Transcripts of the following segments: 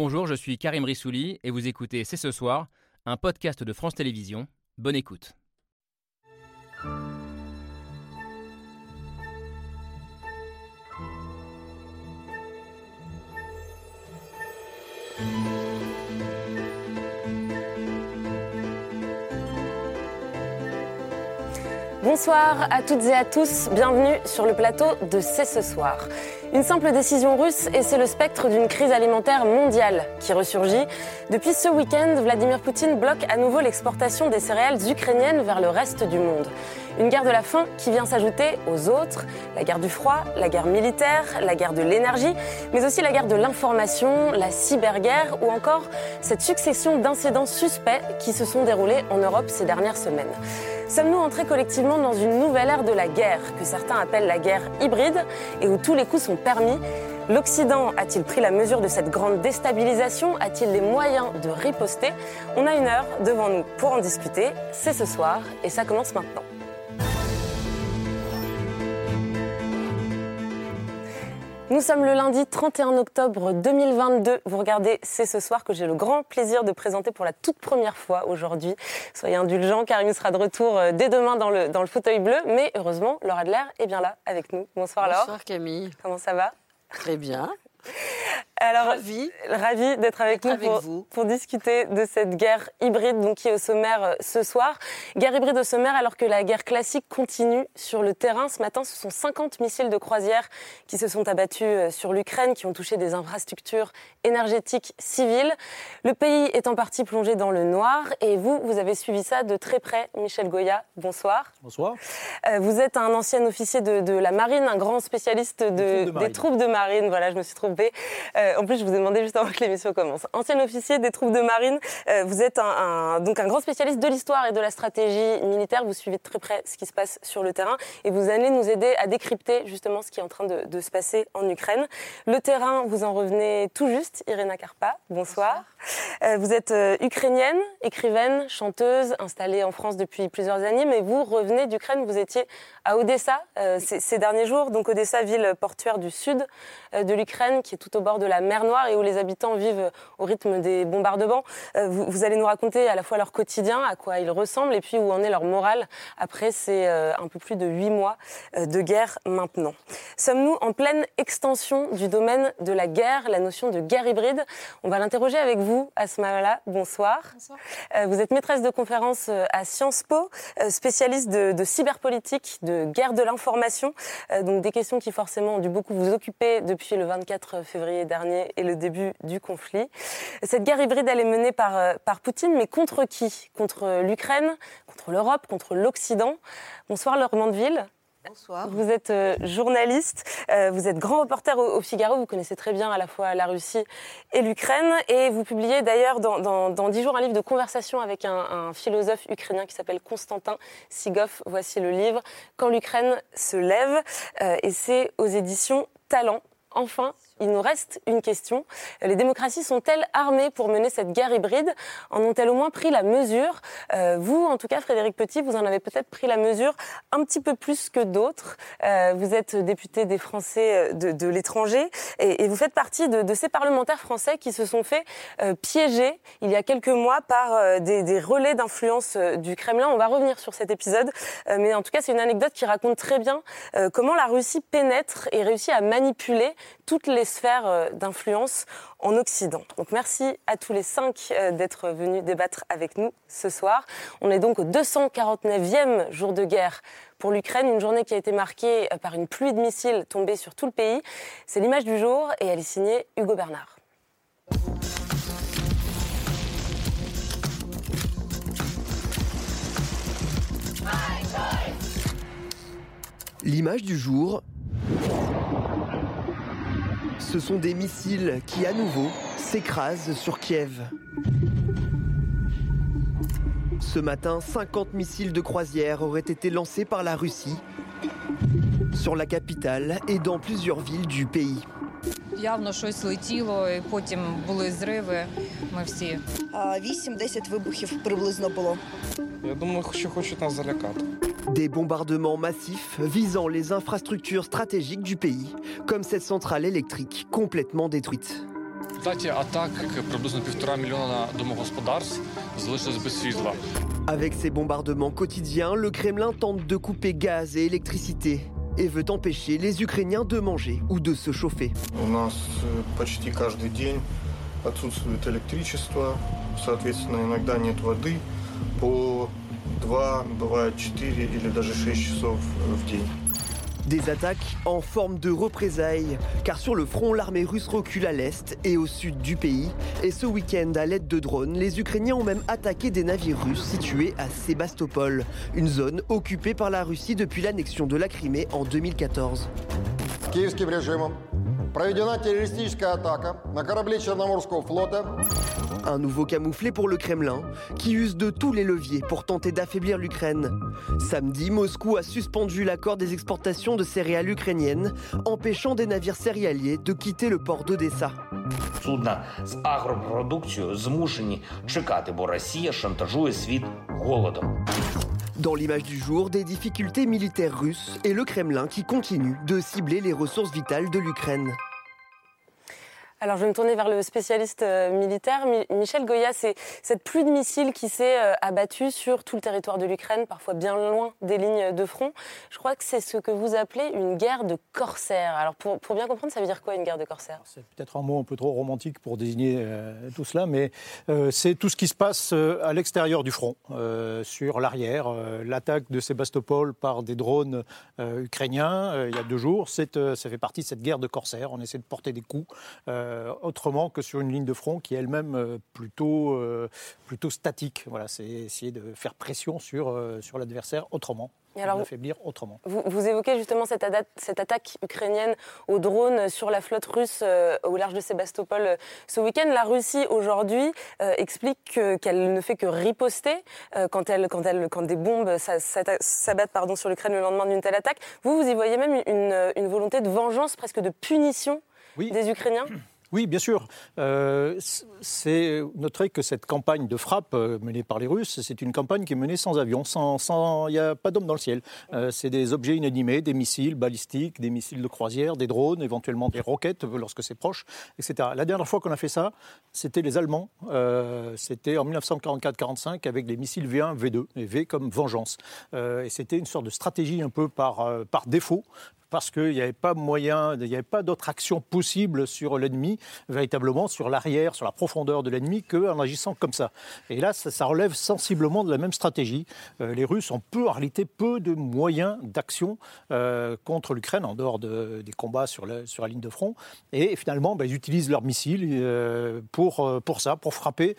Bonjour, je suis Karim Rissouli et vous écoutez C'est ce soir, un podcast de France Télévisions. Bonne écoute. Bonsoir à toutes et à tous, bienvenue sur le plateau de C'est ce soir. Une simple décision russe et c'est le spectre d'une crise alimentaire mondiale qui ressurgit. Depuis ce week-end, Vladimir Poutine bloque à nouveau l'exportation des céréales ukrainiennes vers le reste du monde. Une guerre de la faim qui vient s'ajouter aux autres, la guerre du froid, la guerre militaire, la guerre de l'énergie, mais aussi la guerre de l'information, la cyberguerre ou encore cette succession d'incidents suspects qui se sont déroulés en Europe ces dernières semaines. Sommes-nous entrés collectivement dans une nouvelle ère de la guerre, que certains appellent la guerre hybride, et où tous les coups sont permis? L'Occident a-t-il pris la mesure de cette grande déstabilisation? A-t-il les moyens de riposter? On a une heure devant nous pour en discuter. C'est ce soir et ça commence maintenant. Nous sommes le lundi 31 octobre 2022. Vous regardez C'est ce soir que j'ai le grand plaisir de présenter pour la toute première fois aujourd'hui. Soyez indulgents car il sera de retour euh, dès demain dans le, dans le fauteuil bleu. Mais heureusement, Laura Adler est bien là avec nous. Bonsoir Laura. Bonsoir Camille. Comment ça va? Très bien. Alors, Ravi. ravi d'être avec nous avec pour, vous. pour discuter de cette guerre hybride donc, qui est au sommaire euh, ce soir. Guerre hybride au sommaire alors que la guerre classique continue sur le terrain. Ce matin, ce sont 50 missiles de croisière qui se sont abattus euh, sur l'Ukraine, qui ont touché des infrastructures énergétiques civiles. Le pays est en partie plongé dans le noir et vous, vous avez suivi ça de très près. Michel Goya, bonsoir. Bonsoir. Euh, vous êtes un ancien officier de, de la marine, un grand spécialiste de- Des troupes de marine. des troupes de marine. Voilà, je me suis trompée. Euh, en plus, je vous ai demandé juste avant que l'émission commence. Ancien officier des troupes de marine, euh, vous êtes un, un- donc un grand spécialiste de l'histoire et de la stratégie militaire. Vous suivez de très près ce qui se passe sur le terrain et vous allez nous aider à décrypter justement ce qui est en train de, de se passer en Ukraine. Le terrain, vous en revenez tout juste. Irina Karpa, bonsoir. Euh, vous êtes euh, ukrainienne, écrivaine, chanteuse, installée en France depuis plusieurs années, mais vous revenez d'Ukraine. Vous étiez à Odessa euh, ces, ces derniers jours. Donc Odessa, ville portuaire du sud euh, de l'Ukraine, qui est tout au bord de la mer Noire et où les habitants vivent au rythme des bombardements. Euh, vous, vous allez nous raconter à la fois leur quotidien, à quoi ils ressemblent, et puis où en est leur morale après ces euh, un peu plus de huit mois euh, de guerre maintenant. Sommes-nous en pleine extension du domaine de la guerre, la notion de guerre hybride? On va l'interroger avec vous, Asmala. Bonsoir. Euh, vous êtes maîtresse de conférence à Sciences Po, spécialiste de, de cyberpolitique, de guerre de l'information. Donc des questions qui forcément ont dû beaucoup vous occuper depuis le 24 février dernier et le début du conflit. Cette guerre hybride, elle est menée par, euh, par Poutine, mais contre qui? Contre l'Ukraine, contre l'Europe, contre l'Occident? Bonsoir Laure Mandeville. Bonsoir. Vous êtes euh, journaliste, euh, vous êtes grand reporter au, au Figaro, vous connaissez très bien à la fois la Russie et l'Ukraine, et vous publiez d'ailleurs dans, dans, dans 10 jours un livre de conversation avec un, un philosophe ukrainien qui s'appelle Constantin Sigov. Voici le livre Quand l'Ukraine se lève, euh, et c'est aux éditions Talent. Enfin, il nous reste une question. Les démocraties sont-elles armées pour mener cette guerre hybride? En ont-elles au moins pris la mesure? Euh, Vous, en tout cas, Frédéric Petit, vous en avez peut-être pris la mesure un petit peu plus que d'autres. Euh, vous êtes député des Français de, de l'étranger et, vous faites partie de, ces parlementaires français qui se sont fait euh, piéger il y a quelques mois par euh, des, relais d'influence euh, du Kremlin. On va revenir sur cet épisode, euh, mais en tout cas, c'est une anecdote qui raconte très bien euh, comment la Russie pénètre et réussit à manipuler toutes les sphères euh, d'influence en Occident. Donc merci à tous les cinq euh, d'être venus débattre avec nous ce soir. On est donc au 249e jour de guerre pour l'Ukraine, une journée qui a été marquée euh, par une pluie de missiles tombés sur tout le pays. C'est l'image du jour et elle est signée Hugo Bernard. L'image du jour, ce sont des missiles qui à nouveau s'écrasent sur Kiev. Ce matin, 50 missiles de croisière auraient été lancés par la Russie sur la capitale et dans plusieurs villes du pays. Явно щось летіло, і потім були зриви. Ми всі А, 8-10 вибухів приблизно було. Я думаю, що хочуть нас залякати. Des bombardements massifs visant les infrastructures stratégiques du pays, comme cette centrale électrique complètement détruite. Avec ces bombardements quotidiens, le Kremlin tente de couper gaz et électricité et veut empêcher les Ukrainiens de manger ou de se chauffer. У нас э, почти каждый день отсутствует электричество, соответственно, иногда нет воды по 2, бывает 4 или даже 6 часов э, в день. Des attaques en forme de représailles, car sur le front, l'armée russe recule à l'est et au sud du pays. Et ce week-end, à l'aide de drones, les Ukrainiens ont même attaqué des navires russes situés à Sébastopol, une zone occupée par la Russie depuis l'annexion de la Crimée en 2014. Киевским режимом проведена террористическая атака на корабли Черноморского флота Un nouveau camouflet pour le Kremlin, qui use de tous les leviers pour tenter d'affaiblir l'Ukraine. Samedi, Moscou a suspendu l'accord des exportations de céréales ukrainiennes, empêchant des navires céréaliers de quitter le port d'Odessa. Судна з агропродукцією змушені чекати, бо Росія шантажує світ голодом. Dans l'image du jour, des difficultés militaires russes et le Kremlin qui continue de cibler les ressources vitales de l'Ukraine. Alors, je vais me tourner vers le spécialiste euh, militaire. Mi- Michel Goya, c'est cette pluie de missiles qui s'est euh, abattue sur tout le territoire de l'Ukraine, parfois bien loin des lignes de front. Je crois que c'est ce que vous appelez une guerre de corsaires. Alors, pour, bien comprendre, ça veut dire quoi une guerre de corsaires? C'est peut-être un mot un peu trop romantique pour désigner euh, tout cela, mais c'est tout ce qui se passe à l'extérieur du front, sur l'arrière. L'attaque de Sébastopol par des drones ukrainiens il y a deux jours, ça fait partie de cette guerre de corsaires. On essaie de porter des coups euh, autrement que sur une ligne de front qui est elle-même euh, plutôt, euh, plutôt statique. Voilà, c'est essayer de faire pression sur, euh, sur l'adversaire autrement, Et alors, l'affaiblir autrement. Vous, vous évoquez justement cette, cette attaque ukrainienne aux drones sur la flotte russe euh, au large de Sébastopol euh, ce week-end. La Russie aujourd'hui euh, explique que- qu'elle ne fait que riposter quand, elle, quand, elle, quand des bombes s'abattent pardon, sur l'Ukraine le lendemain d'une telle attaque. Vous, vous y voyez même une, une volonté de vengeance, presque de punition Oui. des Ukrainiens Oui, bien sûr. Euh, c'est noter que cette campagne de frappe euh, menée par les Russes, c'est une campagne qui est menée sans avion, sans, sans- il n'y a pas d'homme dans le ciel. Euh, c'est des objets inanimés, des missiles balistiques, des missiles de croisière, des drones, éventuellement des roquettes euh, lorsque c'est proche, etc. La dernière fois qu'on a fait ça, c'était les Allemands. C'était en 1944-45 avec les missiles V1, V2, et V comme vengeance. Et c'était une sorte de stratégie un peu par, par défaut parce qu'il n'y avait pas moyen, il n'y avait pas d'autre action possible sur l'ennemi, véritablement sur l'arrière, sur la profondeur de l'ennemi, qu'en agissant comme ça. Et là, ça, relève sensiblement de la même stratégie. Euh, les Russes ont peu, en réalité, peu de moyens d'action euh, contre l'Ukraine, en dehors de- des combats sur, la- ligne de front. Et finalement, ben, ils utilisent leurs missiles euh, pour, pour ça, pour frapper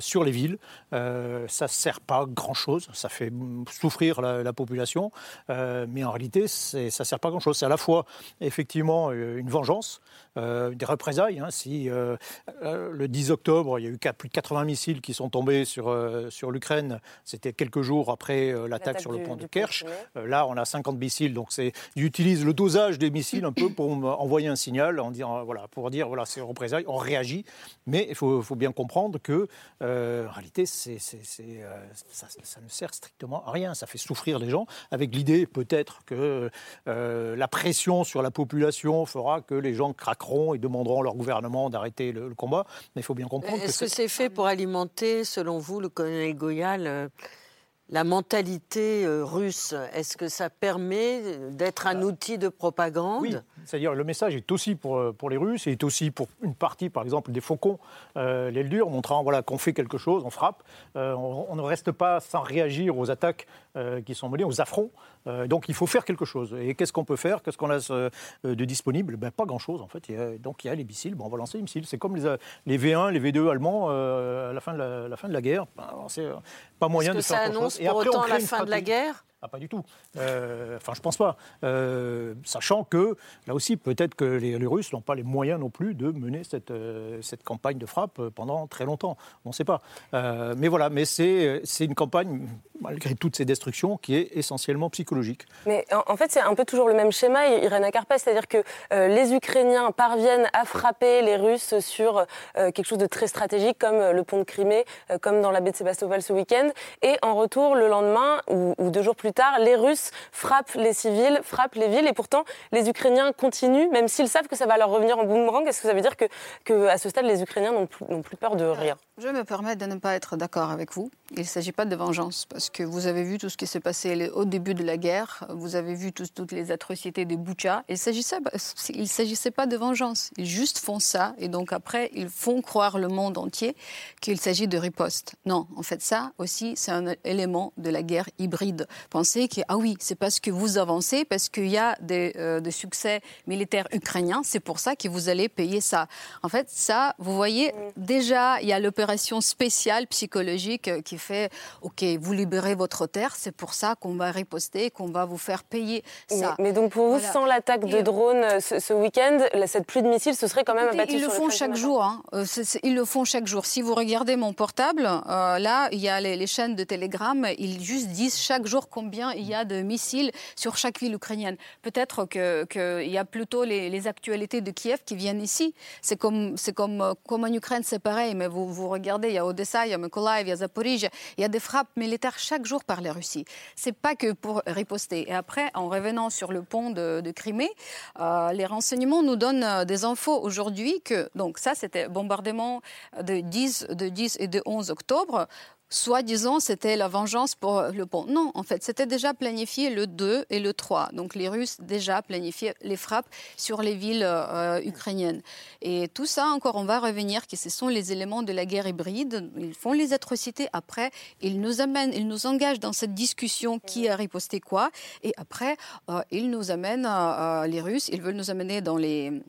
sur les villes. Ça ne sert pas grand-chose, ça fait souffrir la, la population, mais en réalité, ça ne sert pas C'est à la fois, effectivement, euh, une vengeance, euh, des représailles. hein. si euh, euh, le 10 octobre, il y a eu plus de 80 missiles qui sont tombés sur, euh, sur l'Ukraine, c'était quelques jours après l'attaque sur le du- pont de Kerch. Là, on a 50 missiles, donc c'est, ils utilisent le dosage des missiles un peu pour envoyer un signal, en disant, voilà, pour dire voilà, c'est représailles, on réagit. Mais il faut, faut bien comprendre que, en réalité, c'est, c'est- c'est, ça, ça ne sert strictement à rien. Ça fait souffrir les gens, avec l'idée peut-être que la pression sur la population fera que les gens et demanderont à leur gouvernement d'arrêter le, le combat. Mais il faut bien comprendre que Est-ce que c'est- fait pour alimenter, selon vous, le colonel Goyal, euh, la mentalité euh, russe? Est-ce que ça permet d'être un outil de propagande? Oui, c'est-à-dire le message est aussi pour, euh, pour les Russes et est aussi pour une partie, par exemple, des faucons, euh, l'aile dure, montrant voilà, qu'on fait quelque chose, on frappe. Euh, on, on ne reste pas sans réagir aux attaques euh, qui sont menées, aux affronts. Euh, donc il faut faire quelque chose. Et qu'est-ce qu'on peut faire? Qu'est-ce qu'on a euh, de disponible? Ben, Pas grand-chose, en fait. Donc il y a les missiles, bon, on va lancer les missiles. C'est comme les, euh, les V1, les V2 allemands euh, à la fin de la, la fin de la guerre. Ben, c'est euh, pas moyen de faire ça annonce pour autant la fin de la guerre? Ah, pas du tout. Euh, Enfin, je pense pas. Euh, sachant que, là aussi, peut-être que les, Russes n'ont pas les moyens non plus de mener cette, euh, cette campagne de frappe pendant très longtemps. On ne sait pas. Mais voilà, mais c'est une campagne, malgré toutes ces destructions, qui est essentiellement psychologique. Mais en, fait, c'est un peu toujours le même schéma, Irène Karpes, c'est-à-dire que les Ukrainiens parviennent à frapper les Russes sur quelque chose de très stratégique, comme le pont de Crimée, comme dans la baie de Sébastopol ce week-end, et en retour, le lendemain ou, ou deux jours plus plus tard, les Russes frappent les civils, frappent les villes, et pourtant les Ukrainiens continuent, même s'ils savent que ça va leur revenir en boomerang. Est-ce que ça veut dire que, que à ce stade, les Ukrainiens n'ont plus, plus peur de rien? Je me permets de ne pas être d'accord avec vous. Il ne s'agit pas de vengeance, parce que vous avez vu tout ce qui s'est passé au début de la guerre, vous avez vu toutes les atrocités des Boucha. Il ne s'agissait pas de vengeance. Ils juste font ça, et donc après, ils font croire le monde entier qu'il s'agit de riposte. Non, en fait, ça aussi, c'est un élément de la guerre hybride. Que, ah oui, c'est parce que vous avancez, parce qu'il y a des, euh, succès militaires ukrainiens, c'est pour ça que vous allez payer ça. En fait, ça, vous voyez, déjà, il y a l'opération spéciale psychologique euh, qui fait OK, vous libérez votre terre, c'est pour ça qu'on va riposter, qu'on va vous faire payer ça. Mais, donc pour vous, sans l'attaque de drones euh, ce, week-end, cette pluie de missiles, ce serait quand même abattu Ils le font chaque jour. Hein. Ils le font chaque jour. Si vous regardez mon portable, là, il y a les, chaînes de Telegram, ils juste disent chaque jour combien il y a de missiles sur chaque ville ukrainienne. Peut-être qu'il y a plutôt les, actualités de Kiev qui viennent ici. C'est comme, comme, en Ukraine, c'est pareil, mais vous, vous regardez, il y a Odessa, il y a Mykolaiv, il y a Zaporizhia, il y a des frappes militaires chaque jour par la Russie. C'est pas que pour riposter. Et après, en revenant sur le pont de, Crimée, euh, les renseignements nous donnent euh, des infos aujourd'hui que, donc ça, c'était bombardement de 10, de 10 et de 11 octobre soi-disant, c'était la vengeance pour le pont. Non, en fait, c'était déjà planifié le 2 et le 3. Donc les Russes déjà planifiaient les frappes sur les villes euh, ukrainiennes. Et tout ça, encore, on va revenir que ce sont les éléments de la guerre hybride. Ils font les atrocités. Après, ils nous amènent, ils nous engagent dans cette discussion qui a riposté quoi. Et après, euh, ils nous amènent, euh, les Russes, ils veulent nous amener dans les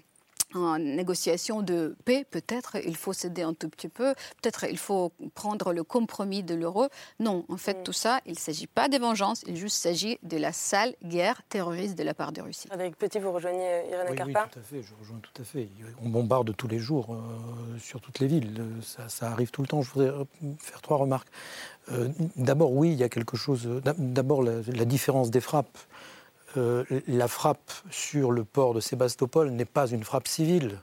en négociation de paix, peut-être il faut céder un tout petit peu, peut-être il faut prendre le compromis de l'euro. Non, en fait, tout ça, il ne s'agit pas de vengeance, il juste s'agit de la sale guerre terroriste de la part de Russie. Avec Petit, vous rejoignez euh, Irène oui, Carpa Oui, tout à fait, je rejoins tout à fait. On bombarde tous les jours euh, sur toutes les villes, ça, arrive tout le temps. Je voudrais faire trois remarques. Euh, d'abord, oui, il y a quelque chose. D'abord, la différence des frappes. Euh, la frappe sur le port de Sébastopol n'est pas une frappe civile.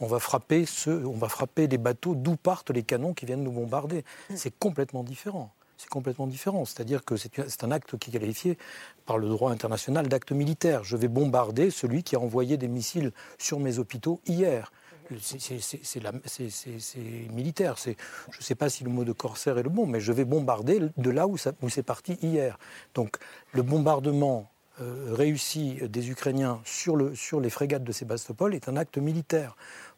On va frapper, ceux, on va frapper les bateaux d'où partent les canons qui viennent nous bombarder. C'est complètement différent. C'est complètement différent. C'est-à-dire que c'est un acte qui est qualifié par le droit international d'acte militaire. Je vais bombarder celui qui a envoyé des missiles sur mes hôpitaux hier. C'est militaire. Je ne sais pas si le mot de corsaire est le bon, mais je vais bombarder de là où, où c'est parti hier. Donc le bombardement réussi des Ukrainiens sur, le, sur les frégates de Sébastopol est un acte militaire.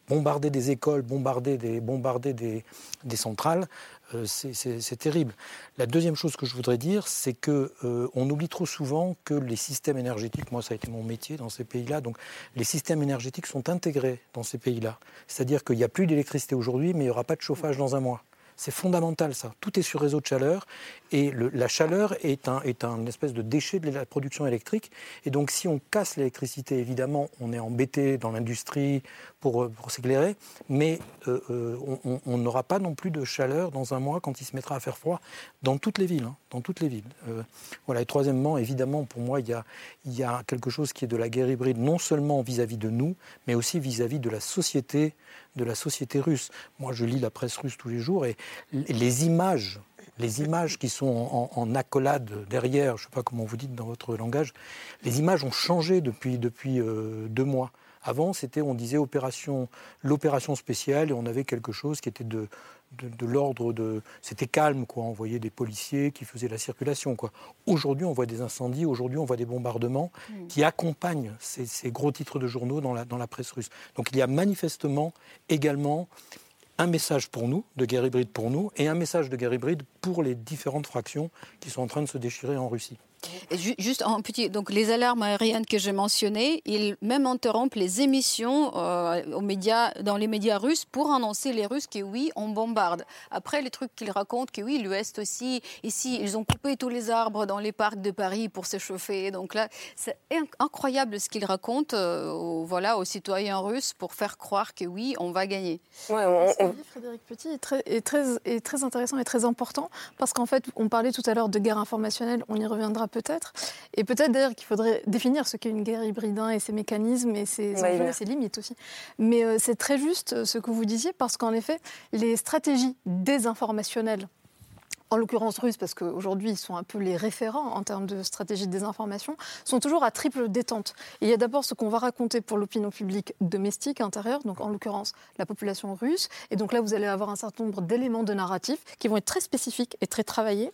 Bombarder des écoles, bombarder des, bombarder des, des centrales, euh, c'est terrible. La deuxième chose que je voudrais dire, c'est que euh, on oublie trop souvent que les systèmes énergétiques, moi ça a été mon métier dans ces pays-là, donc les systèmes énergétiques sont intégrés dans ces pays-là. C'est-à-dire qu'il n'y a plus d'électricité aujourd'hui, mais il n'y aura pas de chauffage dans un mois. C'est fondamental ça. Tout est sur réseau de chaleur et la chaleur est un, est un espèce de déchet de la production électrique. Et donc si on casse l'électricité, évidemment, on est embêté dans l'industrie pour, pour s'éclairer, mais euh, euh, on n'aura pas non plus de chaleur dans un mois quand il se mettra à faire froid dans toutes les villes. Hein, dans toutes les villes. Euh, voilà. Et troisièmement, évidemment, pour moi, il y, a, il y a quelque chose qui est de la guerre hybride, non seulement vis-à-vis de nous, mais aussi vis-à-vis de la société de la société russe. Moi, je lis la presse russe tous les jours et les images, les images qui sont en, accolade derrière, je ne sais pas comment vous dites dans votre langage, les images ont changé depuis, euh, deux mois. Avant, c'était, on disait opération, l'opération spéciale et on avait quelque chose qui était de, de, l'ordre de. C'était calme, quoi. On voyait des policiers qui faisaient la circulation, quoi. Aujourd'hui, on voit des incendies, aujourd'hui, on voit des bombardements mm. qui accompagnent ces, gros titres de journaux dans la, dans la presse russe. Donc il y a manifestement également un message pour nous, de guerre hybride pour nous, et un message de guerre hybride pour les différentes fractions qui sont en train de se déchirer en Russie juste en petit, donc les alarmes aériennes que j'ai mentionnées, ils même interrompent les émissions euh, aux médias, dans les médias russes pour annoncer les Russes que oui, on bombarde. Après, les trucs qu'ils racontent que oui, l'Ouest aussi, ici, ils ont coupé tous les arbres dans les parcs de Paris pour s'échauffer. Donc là, c'est incroyable ce qu'ils racontent euh, aux, voilà, aux citoyens russes pour faire croire que oui, on va gagner. Ouais, on, Ce dit Frédéric Petit est très, est, très, est très intéressant et très important parce qu'en fait, on parlait tout à l'heure de guerre informationnelle, on y reviendra peut-être. Et peut-être d'ailleurs qu'il faudrait définir ce qu'est une guerre hybride et ses mécanismes et ses enjeux et ses limites aussi. Mais euh, c'est très juste euh, ce que vous disiez parce qu'en effet, les stratégies désinformationnelles en l'occurrence russes, parce qu'aujourd'hui ils sont un peu les référents en termes de stratégie de désinformation, sont toujours à triple détente. il y a d'abord ce qu'on va raconter pour l'opinion publique domestique, intérieure, donc en l'occurrence la population russe. Et donc là, vous allez avoir un certain nombre d'éléments de narratif qui vont être très spécifiques et très travaillés.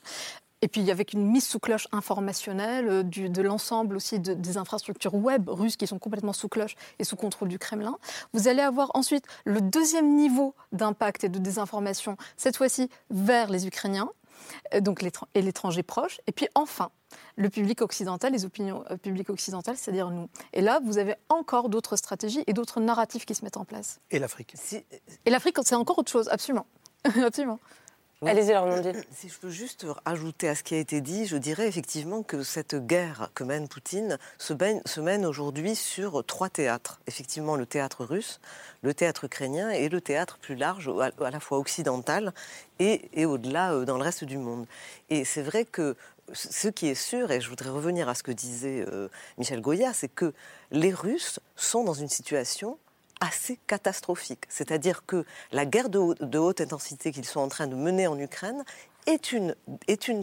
Et puis avec une mise sous cloche informationnelle euh, du, de l'ensemble aussi des infrastructures web russes qui sont complètement sous cloche et sous contrôle du Kremlin. Vous allez avoir ensuite le deuxième niveau d'impact et de désinformation, cette fois-ci vers les Ukrainiens, euh, donc et l'étranger proche. Et puis enfin, le public occidental, les opinions euh, publiques occidentales, c'est-à-dire nous. Et là, vous avez encore d'autres stratégies et d'autres narratifs qui se mettent en place. Et l'Afrique Et l'Afrique, c'est encore autre chose, absolument. absolument. Allez-y, dit. Si je peux juste ajouter à ce qui a été dit, je dirais effectivement que cette guerre que mène Poutine se mène, se mène aujourd'hui sur trois théâtres. Effectivement, le théâtre russe, le théâtre ukrainien et le théâtre plus large, à la fois occidental et, et au-delà euh, dans le reste du monde. Et c'est vrai que ce qui est sûr, et je voudrais revenir à ce que disait euh, Michel Goya, c'est que les Russes sont dans une situation assez catastrophique. C'est-à-dire que la guerre de, haute intensité qu'ils sont en train de mener en Ukraine est une,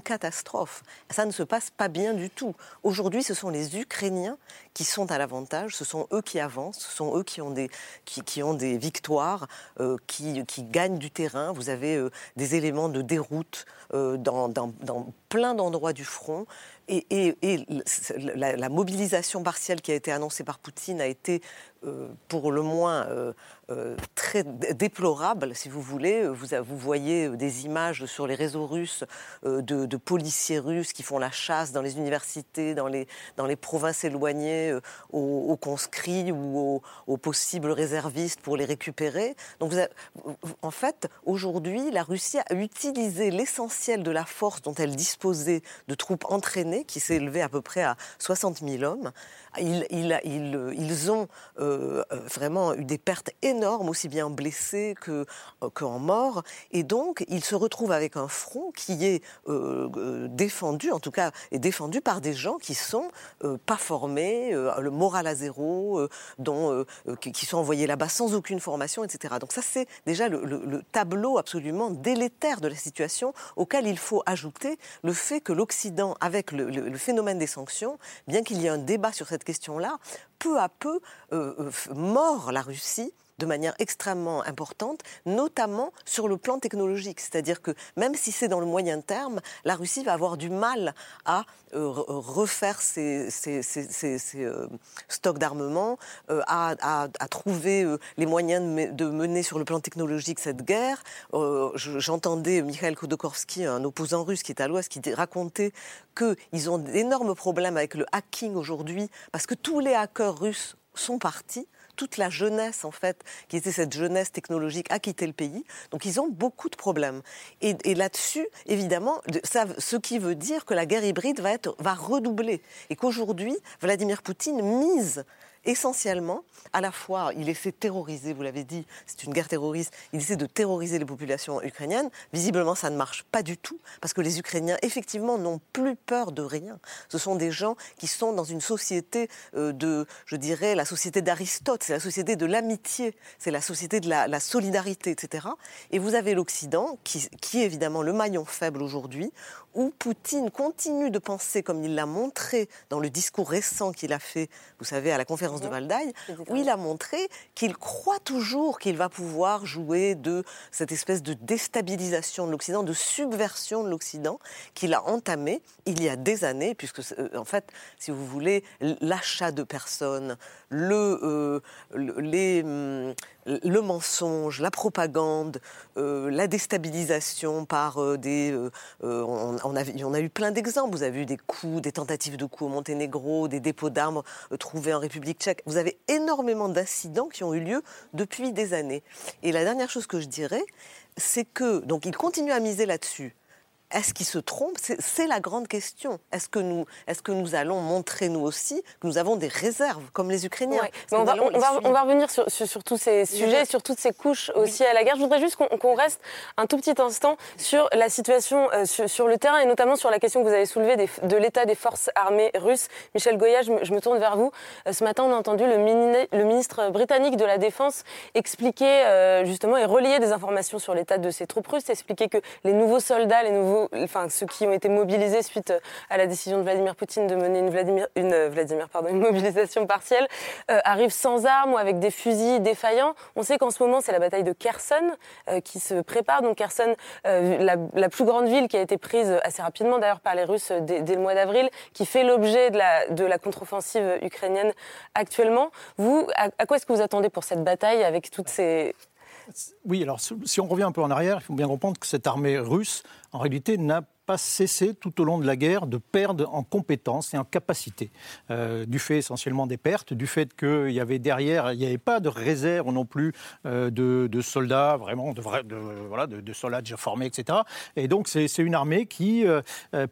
catastrophe. Ça ne se passe pas bien du tout. Aujourd'hui, ce sont les Ukrainiens qui sont à l'avantage, ce sont eux qui avancent, ce sont eux qui ont des, victoires, euh, qui, gagnent du terrain. Vous avez euh, des éléments de déroute euh, dans, dans, plein d'endroits du front. Et, la, mobilisation partielle qui a été annoncée par Poutine a été pour le moins euh, très déplorable, si vous voulez. Vous, voyez des images sur les réseaux russes euh, de, policiers russes qui font la chasse dans les universités, dans les, dans les provinces éloignées, euh, aux, conscrits ou aux, possibles réservistes pour les récupérer. Donc, en fait, aujourd'hui, la Russie a utilisé l'essentiel de la force dont elle disposait de troupes entraînées, qui s'est élevée à peu près à 60 000 hommes. Ils, ils, ils, ils ont vraiment eu des pertes énormes énorme, aussi bien blessés que, euh, qu'en morts. Et donc, il se retrouve avec un front qui est euh, euh, défendu, en tout cas, est défendu par des gens qui sont pas formés, le moral à zéro, dont, qui sont envoyés là-bas sans aucune formation, etc. Donc ça, c'est déjà le, tableau absolument délétère de la situation auquel il faut ajouter le fait que l'Occident, avec le, phénomène des sanctions, bien qu'il y ait un débat sur cette question-là, peu à peu mord la Russie de manière extrêmement importante, notamment sur le plan technologique. C'est-à-dire que même si c'est dans le moyen terme, la Russie va avoir du mal à euh, refaire ses, euh, stocks d'armement, euh, à, trouver les moyens de, mener sur le plan technologique cette guerre. J'entendais Mikhail Khodorkovsky, un opposant russe qui est à l'Ouest, qui racontait qu'ils ont d'énormes problèmes avec le hacking aujourd'hui, parce que tous les hackers russes sont partis toute la jeunesse, en fait, qui était cette jeunesse technologique, a quitté le pays. Donc ils ont beaucoup de problèmes. Et, là-dessus, évidemment, ça, ce qui veut dire que la guerre hybride va, être, va redoubler. Et qu'aujourd'hui, Vladimir Poutine mise essentiellement, à la fois, il essaie de terroriser, vous l'avez dit, c'est une guerre terroriste, il essaie de terroriser les populations ukrainiennes. Visiblement, ça ne marche pas du tout, parce que les Ukrainiens, effectivement, n'ont plus peur de rien. Ce sont des gens qui sont dans une société euh, de, je dirais, la société d'Aristote, c'est la société de l'amitié, c'est la société de la, solidarité, etc. Et vous avez l'Occident, qui, qui est évidemment le maillon faible aujourd'hui, où Poutine continue de penser, comme il l'a montré dans le discours récent qu'il a fait, vous savez, à la conférence de Valdaï, où il a montré qu'il croit toujours qu'il va pouvoir jouer de cette espèce de déstabilisation de l'Occident, de subversion de l'Occident qu'il a entamé il y a des années, puisque euh, en fait, si vous voulez, l'achat de personnes, le, euh, les, hum, le mensonge, la propagande, euh, la déstabilisation par euh, des... On, a, a, eu plein d'exemples. Vous avez eu des coups, des tentatives de coups au Monténégro, des dépôts d'armes trouvés en République tchèque. Vous avez énormément d'incidents qui ont eu lieu depuis des années. Et la dernière chose que je dirais, c'est que... Donc il continue à miser là-dessus. Est-ce qu'il se trompe C'est la grande question. Est-ce que, nous, est que nous allons montrer, nous aussi, que nous avons des réserves, comme les Ukrainiens? On, va, on, va, revenir sur, sur, tous ces sujets, sur toutes ces couches aussi à la guerre. Je voudrais juste qu'on reste un tout petit instant sur la situation euh, sur, le terrain et notamment sur la question que vous avez soulevée de l'état des forces armées russes. Michel Goya, je me, tourne vers vous. Euh, ce matin, on a entendu le, le ministre britannique de la Défense expliquer euh, justement et relier des informations sur l'état de ces troupes russes, expliquer que les nouveaux soldats, les nouveaux enfin, ceux qui ont été mobilisés suite à la décision de Vladimir Poutine de mener une, Vladimir, une, Vladimir, pardon, une mobilisation partielle arrivent sans armes ou avec des fusils défaillants. On sait qu'en ce moment, c'est la bataille de Kherson qui se prépare. Donc Kherson, la, plus grande ville qui a été prise assez rapidement d'ailleurs par les Russes dès, le mois d'avril, qui fait l'objet de la contre-offensive ukrainienne actuellement. Vous, à, quoi est-ce que vous attendez pour cette bataille avec toutes ces... Oui, alors si on revient un peu en arrière, il faut bien comprendre que cette armée russe, en réalité, n'a pas cessé tout au long de la guerre de perdre en compétences et en capacité, euh, du fait essentiellement des pertes, du fait qu'il y avait derrière, il n'y avait pas de réserve non plus euh, de, soldats, vraiment, de, de, voilà, de, soldats déjà formés, etc. Et donc c'est une armée qui, euh,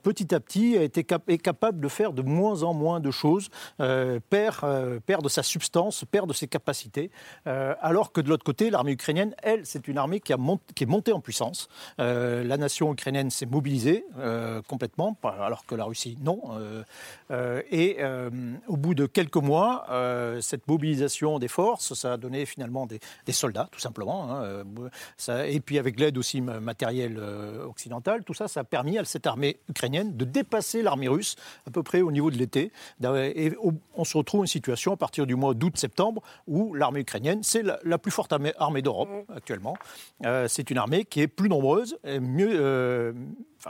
petit à petit, a été est capable de faire de moins en moins de choses, perd, perd de sa substance, perd de ses capacités, alors que de l'autre côté, l'armée ukrainienne, elle, c'est une armée qui, a qui est montée en puissance. la nation ukrainienne s'est mobilisée, euh, complètement, alors que la Russie, non. Euh, euh, et au bout de quelques mois, cette mobilisation des forces, ça a donné finalement des, soldats, tout simplement. Hein, ça, et puis avec l'aide aussi matérielle occidentale, tout ça, ça a permis à cette armée ukrainienne de dépasser l'armée russe à peu près au niveau de l'été. Et on se retrouve une situation à partir du mois d'août-septembre où l'armée ukrainienne, c'est la, plus forte armée, d'Europe actuellement. c'est une armée qui est plus nombreuse, et mieux,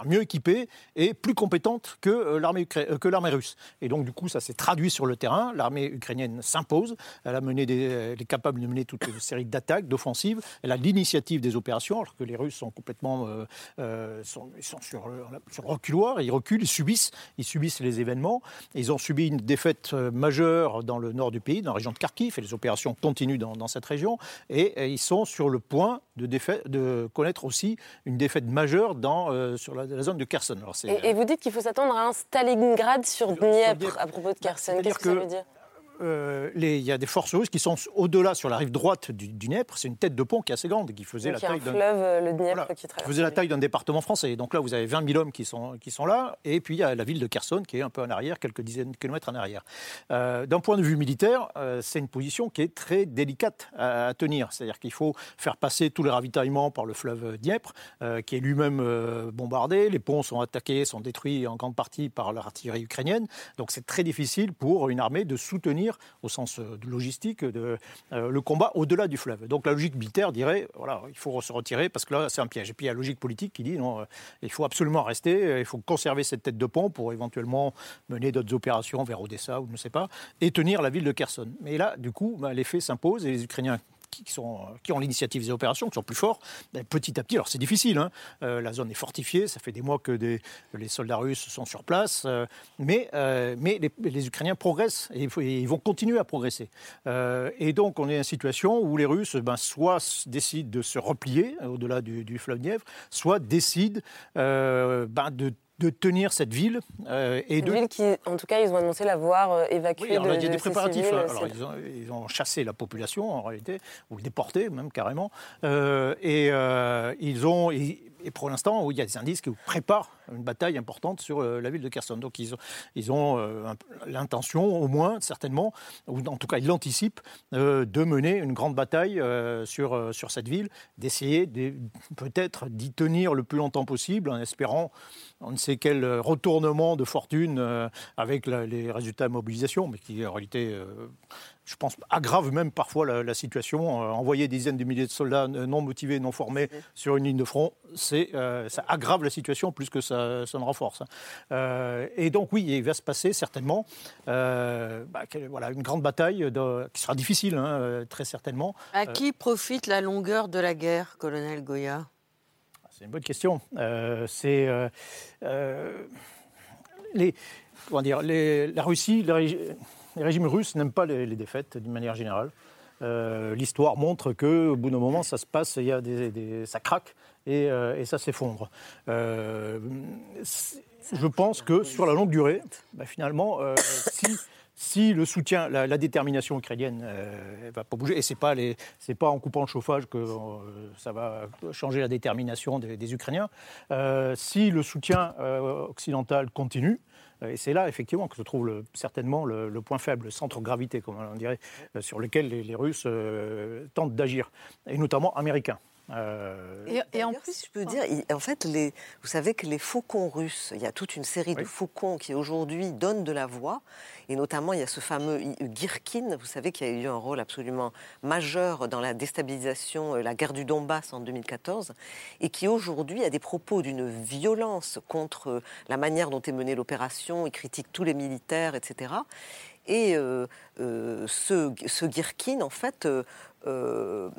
mieux équipée et plus compétente que euh, l'armée euh, que l'armée russe. Et donc du coup, ça s'est traduit sur le terrain. L'armée ukrainienne s'impose. Elle a mené des, elle est capable de mener toute une série d'attaques, d'offensives. Elle a l'initiative des opérations, alors que les Russes sont complètement euh, sont, sur, sur, reculoir. Ils reculent, ils subissent, ils subissent les événements. Ils ont subi une défaite majeure dans le nord du pays, dans la région de Kharkiv, et les opérations continuent dans, dans cette région. Et, ils sont sur le point de, défaite, de connaître aussi une défaite majeure dans, sur la, la zone de Kherson. et, vous dites qu'il faut s'attendre à un Stalingrad sur Dniepr à propos de Kherson. Qu'est-ce que ça veut dire? Euh, il y a des forces russes qui sont au-delà, sur la rive droite du, Dniepr. C'est une tête de pont qui est assez grande, qui faisait la taille d'un fleuve, euh, le Dniepr, qui, faisait la taille d'un département français. Donc là, vous avez 20 000 hommes qui sont, qui sont là, et puis il y a la ville de Kherson qui est un peu en arrière, quelques dizaines de kilomètres en arrière. Euh, d'un point de vue militaire, c'est une position qui est très délicate à, tenir. C'est-à-dire qu'il faut faire passer tous les ravitaillements par le fleuve Dniepr, qui est lui-même bombardé. Les ponts sont attaqués, sont détruits en grande partie par l'artillerie ukrainienne. Donc c'est très difficile pour une armée de soutenir au sens euh, de logistique, de, euh, le combat au-delà du fleuve. Donc la logique militaire dirait, voilà, il faut se retirer parce que là, c'est un piège. Et puis il y a la logique politique qui dit, non, euh, il faut absolument rester, il faut conserver cette tête de pont pour éventuellement mener d'autres opérations vers Odessa ou ne sais pas, et tenir la ville de Kherson. Mais là, du coup, bah, l'effet s'impose et les Ukrainiens qui, sont, qui ont l'initiative des opérations, qui sont plus forts, petit à petit, alors c'est difficile, hein, euh, la zone est fortifiée, ça fait des mois que les soldats russes sont sur place, euh, mais, euh, mais les, Ukrainiens progressent et, ils vont continuer à progresser. et donc on est dans une situation où les Russes ben, soit décident de se replier au-delà du, du, fleuve Nièvre, soit décident ben, de de tenir cette ville. Euh, et de... ville qui, en tout cas, ils ont annoncé l'avoir euh, évacuée. Oui, il y a des préparatifs. Hein. alors, ils, ont, ils, ont, chassé la population, en réalité, ou déporté même carrément. Euh, et ils ont. Et pour l'instant, il y a des indices qui préparent une bataille importante sur euh, la ville de Kherson. Donc ils ont, ils ont euh, l'intention, au moins, certainement, ou en tout cas ils l'anticipent, euh, de mener une grande bataille sur, sur cette ville, d'essayer peut-être d'y tenir le plus longtemps possible, en espérant on ne sait quel retournement de fortune avec les résultats de mobilisation, mais qui en réalité je pense, aggrave même parfois la, situation. Euh, envoyer des dizaines de milliers de soldats non motivés, non formés sur une ligne de front, c'est, euh, ça aggrave la situation plus que ça, ça ne renforce. Hein. Euh, et donc oui, il va se passer certainement bah, voilà, une grande bataille qui sera difficile, hein, très certainement. À qui profite la longueur de la guerre, colonel Goya? C'est une bonne question. c'est les, comment dire, les, la Russie les régimes russes n'aiment pas les, défaites d'une manière générale. Euh, l'histoire montre qu'au bout d'un moment, ça se passe, il y a des, ça craque et, euh, ça s'effondre. Euh, je pense que sur la longue durée, bah, finalement, si, le soutien, la, détermination ukrainienne ne va pas bouger, et pas c'est pas en coupant le chauffage que ça va changer la détermination des, Ukrainiens. si le soutien occidental continue, euh, et c'est là, effectivement, que se trouve certainement le, point faible, le centre de gravité, comme on dirait, euh, sur lequel les, Russes euh, tentent d'agir, et notamment américains. Euh, Et, et en plus, je peux dire, en fait, les, vous savez que les faucons russes, il y a toute une série de faucons qui aujourd'hui donnent de la voix, et notamment il y a ce fameux I- Girkin, vous savez, qui a eu un rôle absolument majeur dans la déstabilisation, euh, la guerre du Donbass en 2014, et qui aujourd'hui a des propos d'une violence contre euh, la manière dont est menée l'opération, il critique tous les militaires, etc. Et euh, euh, ce, ce Girkin, en fait, euh, euh,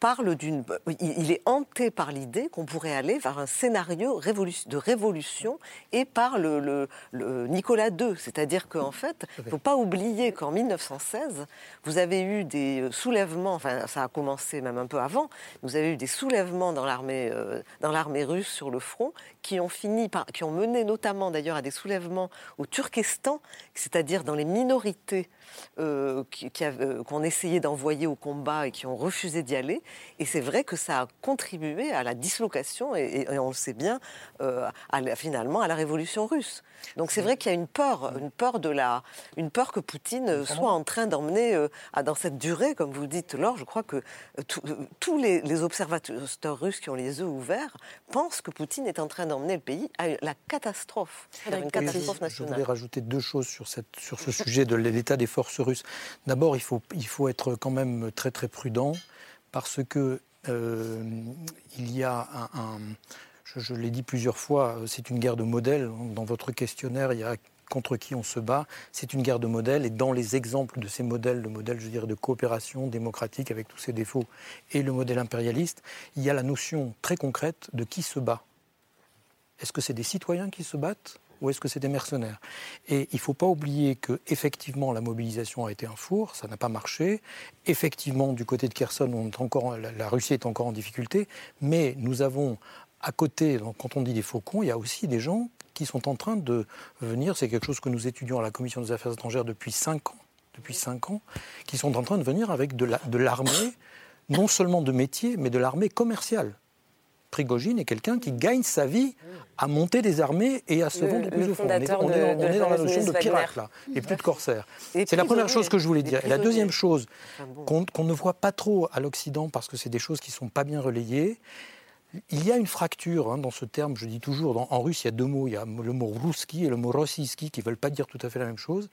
parle d'une. Il, est hanté par l'idée qu'on pourrait aller vers un scénario de révolution et par le, le- le Nicolas II. C'est-à-dire qu'en fait, il ne faut pas oublier qu'en 1916, vous avez eu des soulèvements, enfin, ça a commencé même un peu avant, vous avez eu des soulèvements dans l'armée euh, dans l'armée russe sur le front qui ont fini par. qui ont mené notamment d'ailleurs à des soulèvements au Turkestan, c'est-à-dire dans les minorités euh, euh, qu'on essayait d'envoyer au combat et qui ont refusé d'y aller. Et c'est vrai que ça a contribué à la dislocation, et, et- et on le sait bien, euh, à la- finalement à la révolution russe. Donc c'est vrai qu'il y a une peur, une peur de la, une peur que Poutine soit en train d'emmener euh, à- dans cette durée, comme vous dites, Laure. Je crois que tout- tous les, les observateurs russes qui ont les yeux ouverts pensent que Poutine est en train d'emmener le pays à la catastrophe, vers une catastrophe je, je nationale. voulais rajouter deux choses sur, cette, sur ce sujet de l'état des D'abord, il faut, être quand même très très prudent parce que euh, il y a un, je, je l'ai dit plusieurs fois, c'est une guerre de modèle. Dans votre questionnaire, il y a contre qui on se bat. C'est une guerre de modèle et dans les exemples de ces modèles, le modèle, je dirais, de coopération démocratique avec tous ses défauts et le modèle impérialiste, il y a la notion très concrète de qui se bat. Est-ce que c'est des citoyens qui se battent ou est-ce que c'est des mercenaires? Et il ne faut pas oublier que effectivement la mobilisation a été un four, ça n'a pas marché. Effectivement, du côté de Kherson, la, Russie est encore en difficulté, mais nous avons à côté, quand on dit des faucons, il y a aussi des gens qui sont en train de venir. C'est quelque chose que nous étudions à la Commission des Affaires étrangères depuis cinq ans, depuis cinq ans, qui sont en train de venir avec de l'armée, non seulement de métier, mais de l'armée commerciale. Prigogine est quelqu'un qui gagne sa vie à monter des armées et à se Le- vendre plus au fond. On est, dans, de on est la dans la fameuse notion de pirate, là, et plus de corsaires. Et C'est la première chose que je voulais dire. Et la deuxième chose qu'on qu'on ne voit pas trop à l'Occident, parce que c'est des choses qui ne sont pas bien relayées, il y a une fracture hein, dans ce terme, je dis toujours, en russe, il y a deux mots. Il y a le mot ruski et le mot rossiyski qui ne veulent pas dire tout à fait la même chose,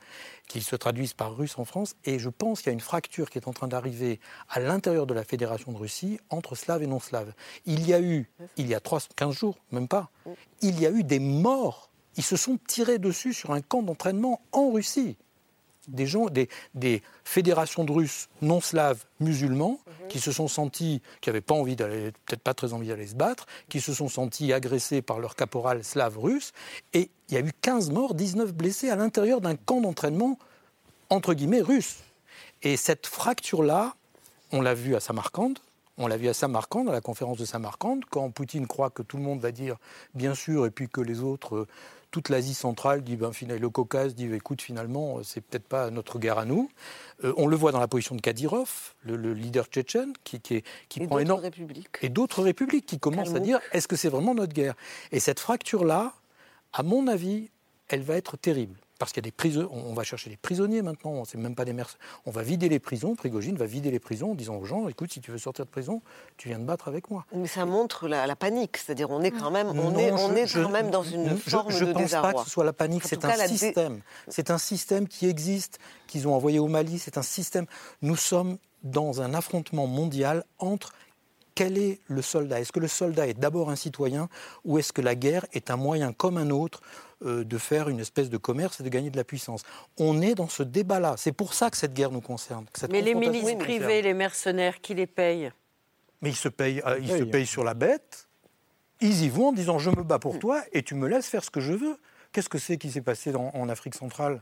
qui se traduisent par russe en France. Et je pense qu'il y a une fracture qui est en train d'arriver à l'intérieur de la Fédération de Russie entre slaves et non-slaves. Il y a eu, il y a 3, 15 jours, même pas, il y a eu des morts. Ils se sont tirés dessus sur un camp d'entraînement en Russie des gens, des, des fédérations de Russes non slaves musulmans qui se sont sentis, qui n'avaient pas envie d'aller, peut-être pas très envie d'aller se battre, qui se sont sentis agressés par leur caporal slave russe. Et il y a eu 15 morts, 19 blessés à l'intérieur d'un camp d'entraînement, entre guillemets, russe. Et cette fracture-là, on l'a vu à Samarcande. On l'a vu à Samarcande, à la conférence de Samarcande, quand Poutine croit que tout le monde va dire bien sûr, et puis que les autres, euh, toute l'Asie centrale dit, ben, finalement, le Caucase dit, écoute, finalement, euh, c'est peut-être pas notre guerre à nous. Euh, on le voit dans la position de Kadyrov, le, le leader tchétchène, qui, qui, est- qui Et prend d'autres énorme républiques. et d'autres républiques qui commencent à dire est-ce que c'est vraiment notre guerre? Et cette fracture-là, à mon avis, elle va être terrible. Parce qu'il y a des prisonniers, on va chercher des prisonniers maintenant, c'est même pas des mercenaires. On va vider les prisons, Prigogine va vider les prisons en disant aux gens écoute, si tu veux sortir de prison, tu viens de battre avec moi. Mais ça montre la, la panique, c'est-à-dire on est quand même, on Non, est, on je- est je- quand même dans une je- forme je de pense désarroi. pas que ce soit la panique, c'est un dé- système. C'est un système qui existe, qu'ils ont envoyé au Mali, c'est un système. Nous sommes dans un affrontement mondial entre quel est le soldat? Est-ce que le soldat est d'abord un citoyen ou est-ce que la guerre est un moyen comme un autre euh, de faire une espèce de commerce et de gagner de la puissance? On est dans ce débat-là. C'est pour ça que cette guerre nous concerne. que cette Mais les milices privées, les mercenaires, qui les payent? Mais ils se payent, euh, ils se payent. payent sur la bête. Ils y vont en disant je me bats pour toi et tu me laisses faire ce que je veux. Qu'est-ce que c'est qui s'est passé dans- en Afrique centrale?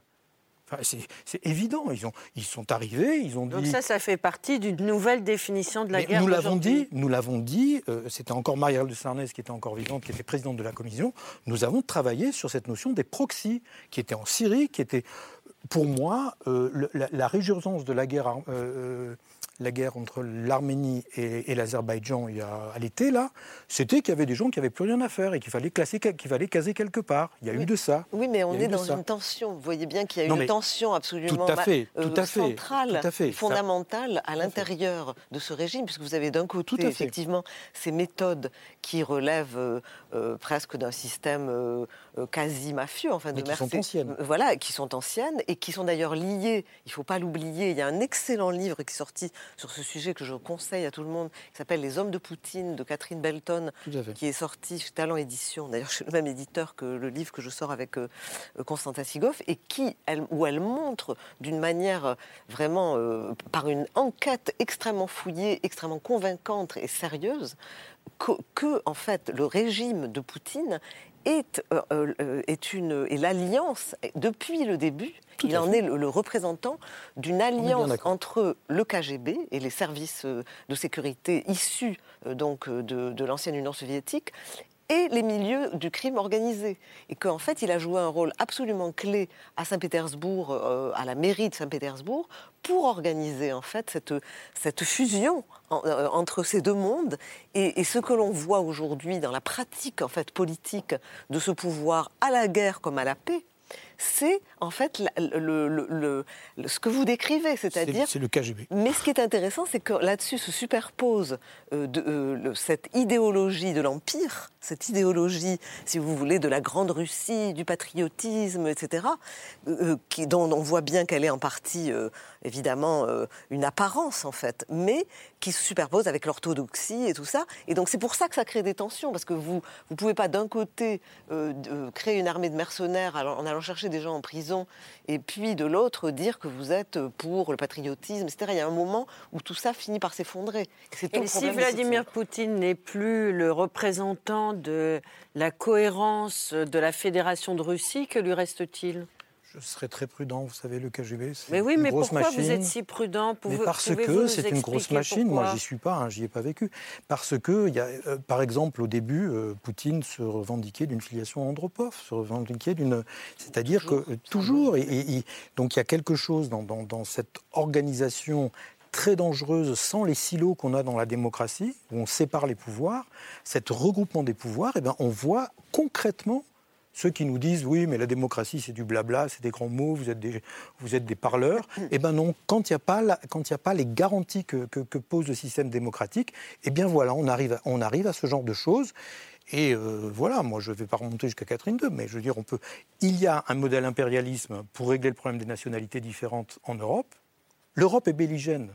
Enfin, c'est, évident. Ils, ont, ils sont arrivés, ils ont Donc dit. ça, ça fait partie d'une nouvelle définition de la Mais guerre nous l'avons dit, nous l'avons dit. euh, c'était encore Marielle de Sarnez qui était encore vivante, qui était présidente de la commission. Nous avons travaillé sur cette notion des proxys qui étaient en Syrie, qui étaient pour moi, euh, la, la, résurgence de la guerre, euh, euh, la guerre entre l'Arménie et, et l'Azerbaïdjan à l'été, là, c'était qu'il y avait des gens qui n'avaient plus rien à faire et qu'il fallait, classer, qu'il fallait caser quelque part. Il y a eu de ça. Oui, mais on est dans une tension. Vous voyez bien qu'il y a une tension absolument tout à fait, tout à fait, centrale, tout à fait, fondamentale à l'intérieur de ce régime, puisque vous avez d'un côté, effectivement, ces méthodes qui relèvent euh, presque d'un système euh, euh, quasi mafieux, enfin de qui sont anciennes. Voilà, qui sont anciennes et qui sont d'ailleurs liées. Il ne faut pas l'oublier. Il y a un excellent livre qui est sorti sur ce sujet que je conseille à tout le monde, qui s'appelle Les Hommes de Poutine de Catherine Belton, qui est sorti chez Talent Édition. D'ailleurs, chez le même éditeur que le livre que je sors avec Constantin Sigoff et qui, elle, où elle montre d'une manière vraiment par une enquête extrêmement fouillée, extrêmement convaincante et sérieuse, que, en fait, le régime de Poutine est, euh, euh, est, une, est l'alliance, depuis le début, il en est le, représentant d'une alliance entre le KGB et les services euh, de sécurité issus donc, de, de l'ancienne Union soviétique et les milieux du crime organisé. Et qu'en fait, il a joué un rôle absolument clé à Saint-Pétersbourg, euh, à la mairie de Saint-Pétersbourg, pour organiser en fait cette, cette fusion euh, entre ces deux mondes. Et, et ce que l'on voit aujourd'hui dans la pratique en fait politique de ce pouvoir à la guerre comme à la paix, c'est en fait le, ce que vous décrivez, c'est-à-dire. C'est le KGB. Mais ce qui est intéressant, c'est que là-dessus se superpose euh, de, euh, cette idéologie de l'Empire, cette idéologie, si vous voulez, de la Grande Russie, du patriotisme, etc., euh, qui, dont on voit bien qu'elle est en partie, évidemment, une apparence, en fait, mais qui se superpose avec l'orthodoxie et tout ça. Et donc c'est pour ça que ça crée des tensions, parce que vous ne pouvez pas d'un côté créer une armée de mercenaires en allant chercher des gens en prison, et puis de l'autre dire que vous êtes pour le patriotisme, etc. Il y a un moment où tout ça finit par s'effondrer. Et si Vladimir Poutine n'est plus le représentant de la cohérence de la Fédération de Russie, que lui reste-t-il? Je serais très prudent, vous savez, le KGB, c'est mais oui, une mais grosse pourquoi machine. vous êtes si prudent mais Parce que c'est une grosse machine. Moi, j'y suis pas, hein, j'y ai pas vécu. Parce que, y a, euh, par exemple, au début, euh, Poutine se revendiquait d'une filiation Andropov, se revendiquait d'une, c'est-à-dire que euh, toujours, et, donc il y a quelque chose dans, dans, cette organisation très dangereuse sans les silos qu'on a dans la démocratie, où on sépare les pouvoirs, cet regroupement des pouvoirs, et eh ben, on voit concrètement ceux qui nous disent oui, mais la démocratie c'est du blabla, c'est des grands mots, vous êtes des, vous êtes des parleurs. Eh bien non, quand il n'y a, pas a pas les garanties que, que, pose le système démocratique, eh bien voilà, on arrive, à, on arrive à ce genre de choses. Et euh, voilà, moi je ne vais pas remonter jusqu'à Catherine II, mais je veux dire, on peut. Il y a un modèle impérialisme pour régler le problème des nationalités différentes en Europe. L'Europe est belligène.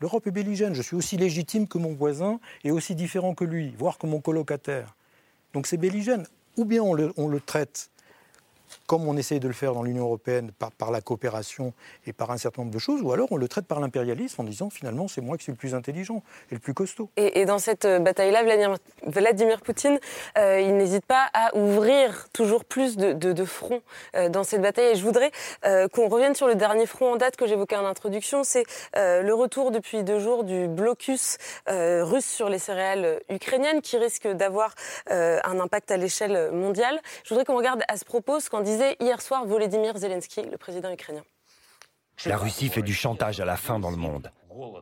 L'Europe est belligène. Je suis aussi légitime que mon voisin et aussi différent que lui, voire que mon colocataire. Donc c'est belligène ou bien on le, traite comme on essaye de le faire dans l'Union européenne par, par, la coopération et par un certain nombre de choses, ou alors on le traite par l'impérialisme en disant finalement c'est moi qui suis le plus intelligent et le plus costaud. Et, dans cette euh, bataille-là, Vladimir, Vladimir, Poutine, euh, il n'hésite pas à ouvrir toujours plus de, de, fronts euh, dans cette bataille. Et je voudrais qu'on revienne sur le dernier front en date que j'évoquais en introduction, c'est le retour depuis deux jours du blocus russe sur les céréales ukrainiennes qui risque d'avoir un impact à l'échelle mondiale. Je voudrais qu'on regarde à ce propos ce qu'en disait hier soir Volodymyr Zelensky, le président ukrainien. La Russie fait du chantage à la faim dans le monde.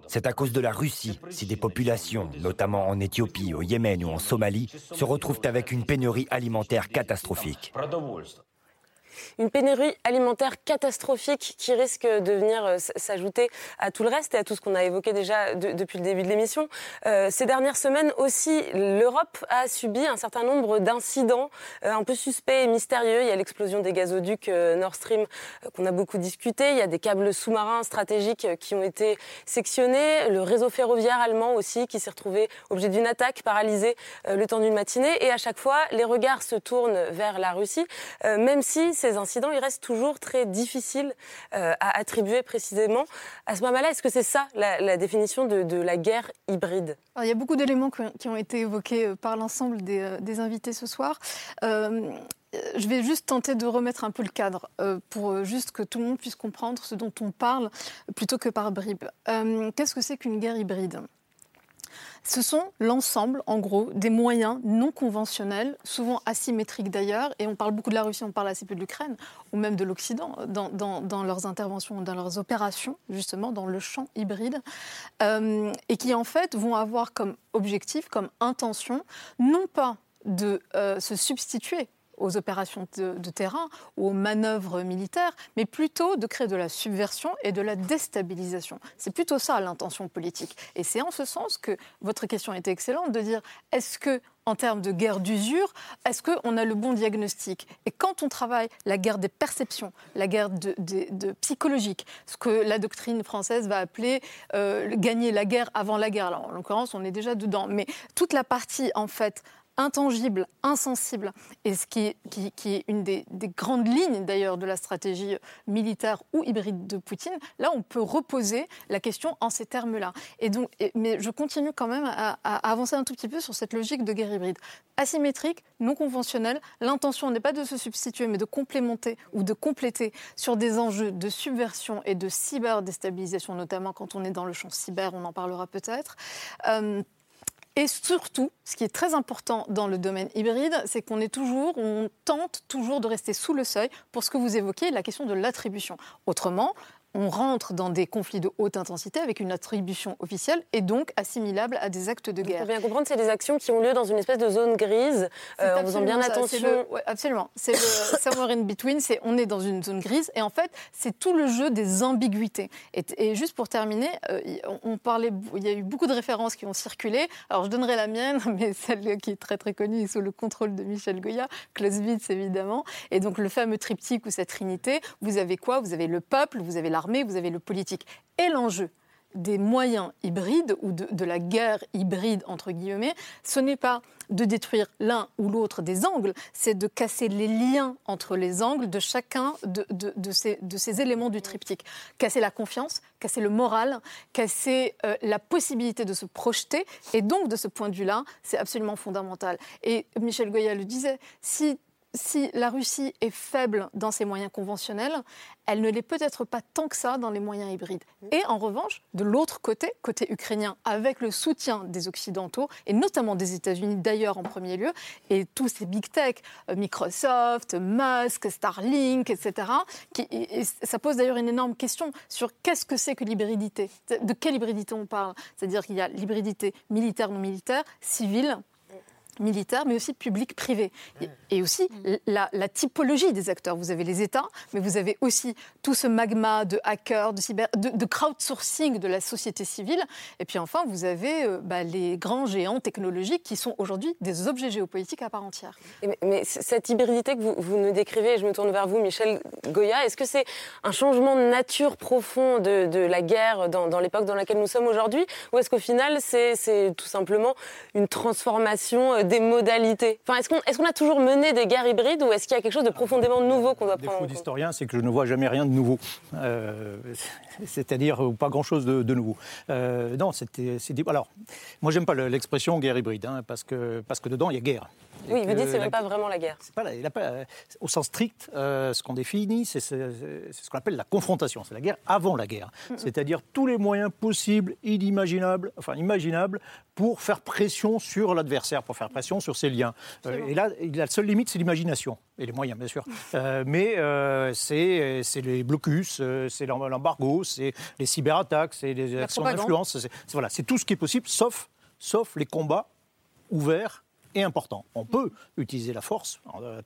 C'est à cause de la Russie si des populations, notamment en Éthiopie, au Yémen ou en Somalie, se retrouvent avec une pénurie alimentaire catastrophique une pénurie alimentaire catastrophique qui risque de venir euh, s'ajouter à tout le reste et à tout ce qu'on a évoqué déjà depuis le début de l'émission. Euh, ces dernières semaines aussi, l'Europe a subi un certain nombre d'incidents euh, un peu suspects et mystérieux. Il y a l'explosion des gazoducs Nord Stream qu'on a beaucoup discuté. Il y a des câbles sous-marins stratégiques qui ont été sectionnés. Le réseau ferroviaire allemand aussi qui s'est retrouvé objet d'une attaque paralysée le temps d'une matinée. Et à chaque fois, les regards se tournent vers la Russie, même si ces incidents, il reste toujours très difficile euh, à attribuer précisément. À ce moment-là, est-ce que c'est ça la, définition de, la guerre hybride? Il y a beaucoup d'éléments qui ont été évoqués euh, par l'ensemble des, euh, invités ce soir. je vais juste tenter de remettre un peu le cadre pour juste que tout le monde puisse comprendre ce dont on parle plutôt que par bribes. Qu'est-ce que c'est qu'une guerre hybride? Ce sont l'ensemble, en gros, des moyens non conventionnels, souvent asymétriques d'ailleurs, et on parle beaucoup de la Russie, on parle assez peu de l'Ukraine, ou même de l'Occident, dans, leurs interventions, dans leurs opérations, justement, dans le champ hybride, euh, et qui en fait vont avoir comme objectif, comme intention, non pas de euh, se substituer aux opérations de, terrain ou aux manœuvres militaires, mais plutôt de créer de la subversion et de la déstabilisation. C'est plutôt ça l'intention politique. Et c'est en ce sens que votre question était excellente de dire est-ce que en termes de guerre d'usure, est-ce qu'on a le bon diagnostic? Et quand on travaille la guerre des perceptions, la guerre de, psychologique, ce que la doctrine française va appeler euh, gagner la guerre avant la guerre. Alors, en l'occurrence, on est déjà dedans. Mais toute la partie, en fait, intangible, insensible, et ce qui est, une des, grandes lignes d'ailleurs de la stratégie militaire ou hybride de Poutine, là on peut reposer la question en ces termes-là. Et donc, mais je continue quand même à, à, avancer un tout petit peu sur cette logique de guerre hybride. Asymétrique, non conventionnelle, l'intention n'est pas de se substituer, mais de complémenter ou de compléter sur des enjeux de subversion et de cyber-déstabilisation, notamment quand on est dans le champ cyber, on en parlera peut-être. Euh, et surtout, ce qui est très important dans le domaine hybride, c'est qu'on est toujours, on tente toujours de rester sous le seuil pour ce que vous évoquez, la question de l'attribution. Autrement, on rentre dans des conflits de haute intensité avec une attribution officielle et donc assimilable à des actes de guerre. Pour bien comprendre, c'est des actions qui ont lieu dans une espèce de zone grise, euh, en faisant bien attention. absolument. C'est le somewhere in between, c'est on est dans une zone grise et en fait, c'est tout le jeu des ambiguïtés. Et, juste pour terminer, euh, on parlait, il y a eu beaucoup de références qui ont circulé. Alors je donnerai la mienne, mais celle qui est très très connue sous le contrôle de Michel Goya, Clausewitz évidemment. Et donc le fameux triptyque ou cette trinité, vous avez quoi? Vous avez le peuple, vous avez l'armée, vous avez le politique. Et l'enjeu des moyens hybrides ou de, la guerre hybride, entre guillemets, ce n'est pas de détruire l'un ou l'autre des angles, c'est de casser les liens entre les angles de chacun de, ces, éléments du triptyque. Casser la confiance, casser le moral, casser euh, la possibilité de se projeter. Et donc, de ce point de vue-là, c'est absolument fondamental. Et Michel Goya le disait, si si la Russie est faible dans ses moyens conventionnels, elle ne l'est peut-être pas tant que ça dans les moyens hybrides. Et en revanche, de l'autre côté, côté ukrainien, avec le soutien des Occidentaux, et notamment des États-Unis d'ailleurs en premier lieu, et tous ces big tech, euh, Microsoft, Musk, Starlink, etc., ça pose d'ailleurs une énorme question sur qu'est-ce que c'est que l'hybridité? De quelle hybridité on parle? C'est-à-dire qu'il y a l'hybridité militaire, non militaire, civile, militaire, mais aussi public-privé. Et aussi la, typologie des acteurs. Vous avez les États, mais vous avez aussi tout ce magma de hackers, de, cyber, de, crowdsourcing de la société civile. Et puis enfin, vous avez euh, bah, les grands géants technologiques qui sont aujourd'hui des objets géopolitiques à part entière. Mais, cette hybridité que vous, vous, nous décrivez, je me tourne vers vous, Michel Goya, est-ce que c'est un changement de nature profond de, la guerre dans, dans l'époque dans laquelle nous sommes aujourd'hui Ou est-ce qu'au final, c'est tout simplement une transformation euh, des modalités enfin, Est-ce qu'on est qu'on a toujours mené des guerres hybrides ou est-ce qu'il y a quelque chose de profondément nouveau qu'on doit prendre défaut d'historien, c'est que je ne vois jamais rien de nouveau. Euh, c'est-à-dire pas grand-chose de, nouveau. Euh, non, c'était... Alors, moi, j'aime pas l'expression guerre hybride, hein, parce, que, parce que dedans, il y a guerre. Oui, vous dites que c'est même pas vraiment la guerre. Pas pas, au sens strict, euh, ce qu'on définit, c'est ce qu'on appelle la confrontation. C'est la guerre avant la guerre. C'est-à-dire tous les moyens possibles, inimaginables, enfin imaginables, pour faire pression sur l'adversaire, pour faire pression sur ses liens. Euh, et là, la seule limite, c'est l'imagination. Et les moyens, bien sûr. Euh, mais c'est les blocus, c'est l'embargo, c'est les cyberattaques, c'est les actions d'influence. C'est tout ce qui est possible, sauf, sauf les combats ouverts important. On peut utiliser la force euh,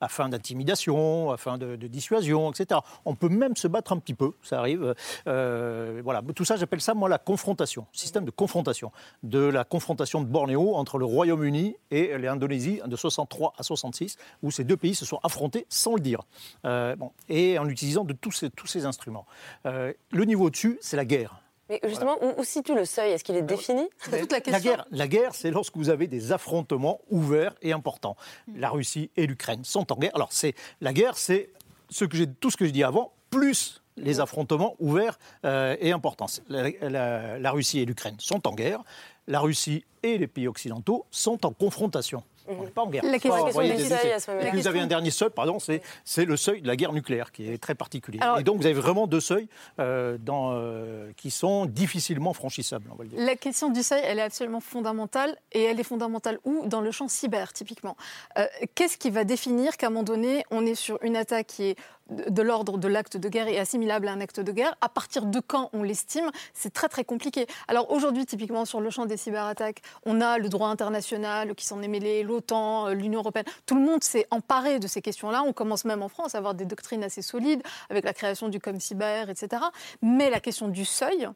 afin d'intimidation, afin de, dissuasion, etc. On peut même se battre un petit peu, ça arrive. Euh, voilà, tout ça, j'appelle ça moi la confrontation, système de confrontation, de la confrontation de Bornéo entre le Royaume-Uni et l'Indonésie de 63 à 66, où ces deux pays se sont affrontés sans le dire, euh, bon, et en utilisant de tous ces, tous ces instruments. le niveau au-dessus, c'est la guerre. Mais justement, où, situe le seuil? Est-ce qu'il est défini? C'est toute la question. La guerre, c'est lorsque vous avez des affrontements ouverts et importants. Hmm. La Russie et l'Ukraine sont en guerre. Alors, c'est la guerre, c'est ce que tout ce que je dis avant, plus les affrontements ouverts euh, et importants. La, Russie et l'Ukraine sont en guerre. La Russie et les pays occidentaux sont en confrontation. On n'est pas en guerre. La question envoyer du des seuil, à ce moment-là. Et puis vous avez un question- dernier seuil, pardon, c'est c'est le seuil de la guerre nucléaire qui est très particulier. Alors- et donc vous avez vraiment deux seuils euh, dans, euh, qui sont difficilement franchissables, on va le dire. La question du seuil, elle est absolument fondamentale. Et elle est fondamentale où? Dans le champ cyber, typiquement. Euh, Qu'est-ce qui va définir qu'à un moment donné, on est sur une attaque qui est de l'ordre de l'acte de guerre et assimilable à un acte de guerre À partir de quand on l'estime C'est très très compliqué. Alors aujourd'hui, typiquement sur le champ des cyberattaques, on a le droit international qui s'en est mêlé, l'OTAN, euh, l'Union européenne. Tout le monde s'est emparé de ces questions-là. On commence même en France à avoir des doctrines assez solides avec la création du com cyber, etc. Mais la question du seuil,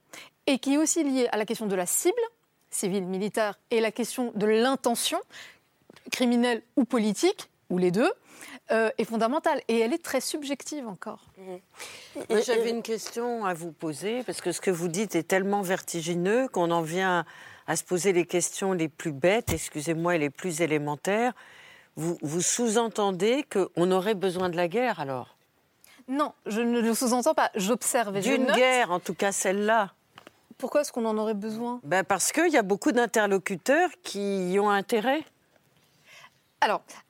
et qui est aussi liée à la question de la cible, civile, militaire, et la question de l'intention, criminelle ou politique, ou les deux, euh, est fondamentale. Et elle est très subjective encore. Moi, j'avais une question à vous poser, parce que ce que vous dites est tellement vertigineux qu'on en vient à se poser les questions les plus bêtes, excusez-moi, et les plus élémentaires. Vous, vous sous-entendez qu'on aurait besoin de la guerre, alors? Non, je ne le sous-entends pas. J'observe D'une note. guerre, en tout cas celle-là. Pourquoi est-ce qu'on en aurait besoin? Ben Parce qu'il y a beaucoup d'interlocuteurs qui y ont intérêt. Alors, euh, euh,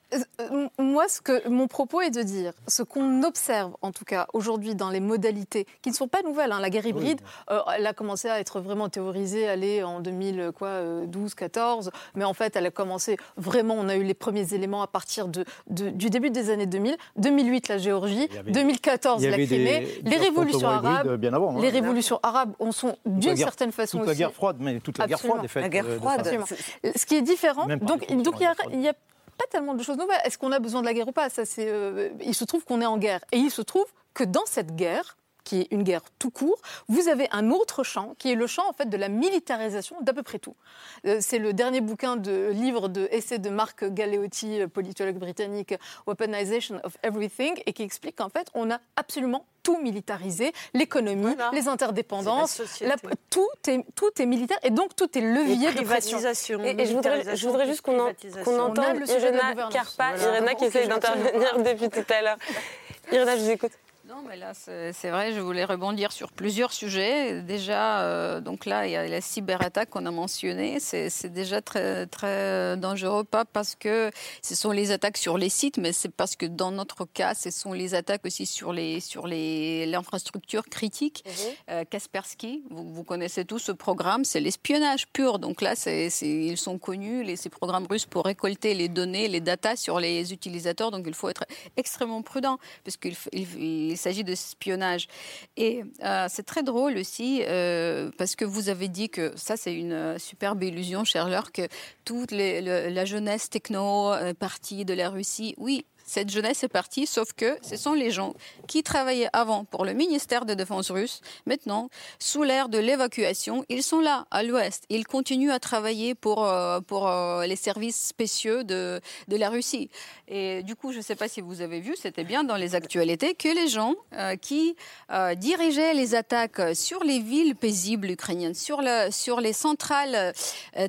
moi, ce que mon propos est de dire, ce qu'on observe, en tout cas aujourd'hui dans les modalités, qui ne sont pas nouvelles. hein, la guerre hybride, euh, elle a commencé à être vraiment théorisée, elle est en 2012-14, mais en fait, elle a commencé vraiment. On a eu les premiers éléments à partir de, de- du début des années 2000, 2008 la Géorgie, y avait- 2014 il y la Crimée, des les révolutions arabes. bien avant, hein. Les révolutions arabes, on sont d'une certaine façon toute la aussi- guerre froide, mais toute la guerre froide est faite. La guerre euh, de froide. Ce qui est différent, pas donc donc il y a- n'y a, pas tellement de choses nouvelles. Est-ce qu'on a besoin de la guerre ou pas? Ça, c'est. euh, il se trouve qu'on est en guerre, et il se trouve que dans cette guerre qui est une guerre tout court, vous avez un autre champ qui est le champ en fait de la militarisation d'à peu près tout. Euh, c'est le dernier bouquin de livre de de Marc Galeotti, euh, politologue britannique, Weaponization of Everything, et qui explique qu'en fait on a absolument tout militarisé, l'économie, les interdépendances, la tout est tout est militaire et donc tout est levier de pression. Et, et je voudrais, je voudrais juste qu'on en- a entende le sujet de la Irena. Carpa, Voilà. Irena qui essaye d'intervenir depuis tout à l'heure. Irena, je vous écoute. Non, mais là, c'est vrai, je voulais rebondir sur plusieurs sujets. Déjà, euh, donc là, il y a la cyberattaque qu'on a mentionnée. C'est déjà très, très dangereux, pas parce que ce sont les attaques sur les sites, mais c'est parce que dans notre cas, ce sont les attaques aussi sur les sur les l'infrastructure critique. Euh, Kaspersky, vous, vous connaissez tous ce programme, c'est l'espionnage pur. Donc là, ils sont connus, les, ces programmes russes, pour récolter les données, les datas sur les utilisateurs. Donc il faut être extrêmement prudent, puisqu'il f- il, il s'agit de espionnage. Et euh, c'est très drôle aussi, euh, parce que vous avez dit que ça, c'est une euh, superbe illusion, cher Laure, que toute la jeunesse techno partie de la Russie, oui, cette jeunesse est partie, sauf que ce sont les gens qui travaillaient avant pour le ministère de Défense russe. Maintenant, sous l'ère de l'évacuation, ils sont là, à l'ouest. Ils continuent à travailler pour, euh, pour euh, les services spéciaux de, de la Russie. Et du coup, je ne sais pas si vous avez vu, c'était bien dans les actualités, que les gens euh, qui dirigeaient les attaques sur les villes paisibles ukrainiennes, sur, sur les centrales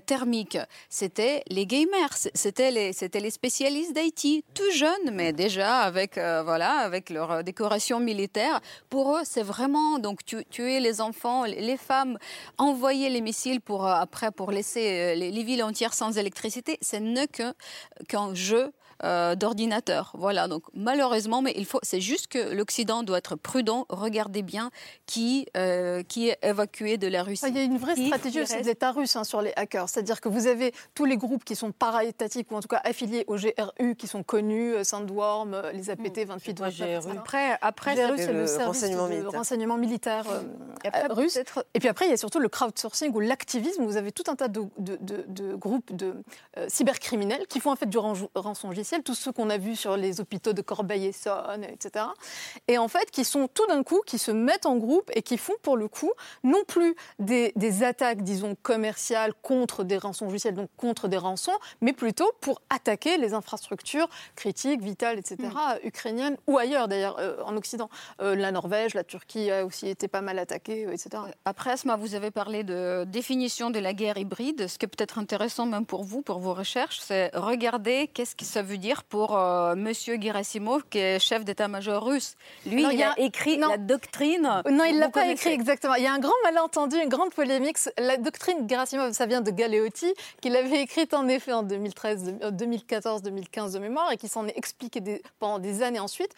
thermiques, c'était les gamers, c'était les, les spécialistes d'IT, tout jeunes, mais déjà avec, euh, voilà, avec leur euh, décoration militaire. Pour eux, c'est vraiment donc tu- tuer les enfants, les femmes, envoyer les missiles pour euh, après pour laisser les, les villes entières sans électricité, c'est ne que qu'un jeu euh, d'ordinateur. Voilà, donc malheureusement, mais il faut, c'est juste que l'Occident doit être prudent. Regardez bien qui, euh, qui est évacué de la Russie. Il y a une vraie Qui- stratégie aussi reste? de l'État russe hein, sur les hackers. C'est-à-dire que vous avez tous les groupes qui sont para-étatiques ou en tout cas affiliés au GRU qui sont connus, euh, Sandworm, euh, les APT 28, quoi, 29, etc. Après, après GRU, c'est le, le service renseignement de militaire. renseignement militaire euh, après, euh, russe. peut-être- Et puis après, il y a surtout le crowdsourcing ou l'activisme. Vous avez tout un tas de, de- de- de groupes de euh, cybercriminels qui font en fait du ran- tous ceux qu'on a vus sur les hôpitaux de Corbeil-Essonne, etc. Et en fait, qui sont tout d'un coup, qui se mettent en groupe et qui font pour le coup non plus des, des attaques, disons, commerciales contre des rançongiciels, donc contre des rançons, mais plutôt pour attaquer les infrastructures critiques, vitale, etc., mm. ukrainienne, ou ailleurs d'ailleurs, en Occident. la Norvège, la Turquie a aussi été pas mal attaquée, etc. Après, Asma, vous avez parlé de définition de la guerre hybride. Ce qui est peut-être intéressant même pour vous, pour vos recherches, c'est regarder qu'est-ce que ça veut dire pour Monsieur Gerasimov, qui est chef d'état-major russe. Lui, il, a, écrit la doctrine. Non, il l'a pas écrit exactement. Il y a un grand malentendu, une grande polémique. La doctrine Gerasimov, ça vient de Galeotti, qu'il avait écrite en effet en 2013, 2014, 2015 de mémoire, et qui s'en est expliqué pendant des années ensuite.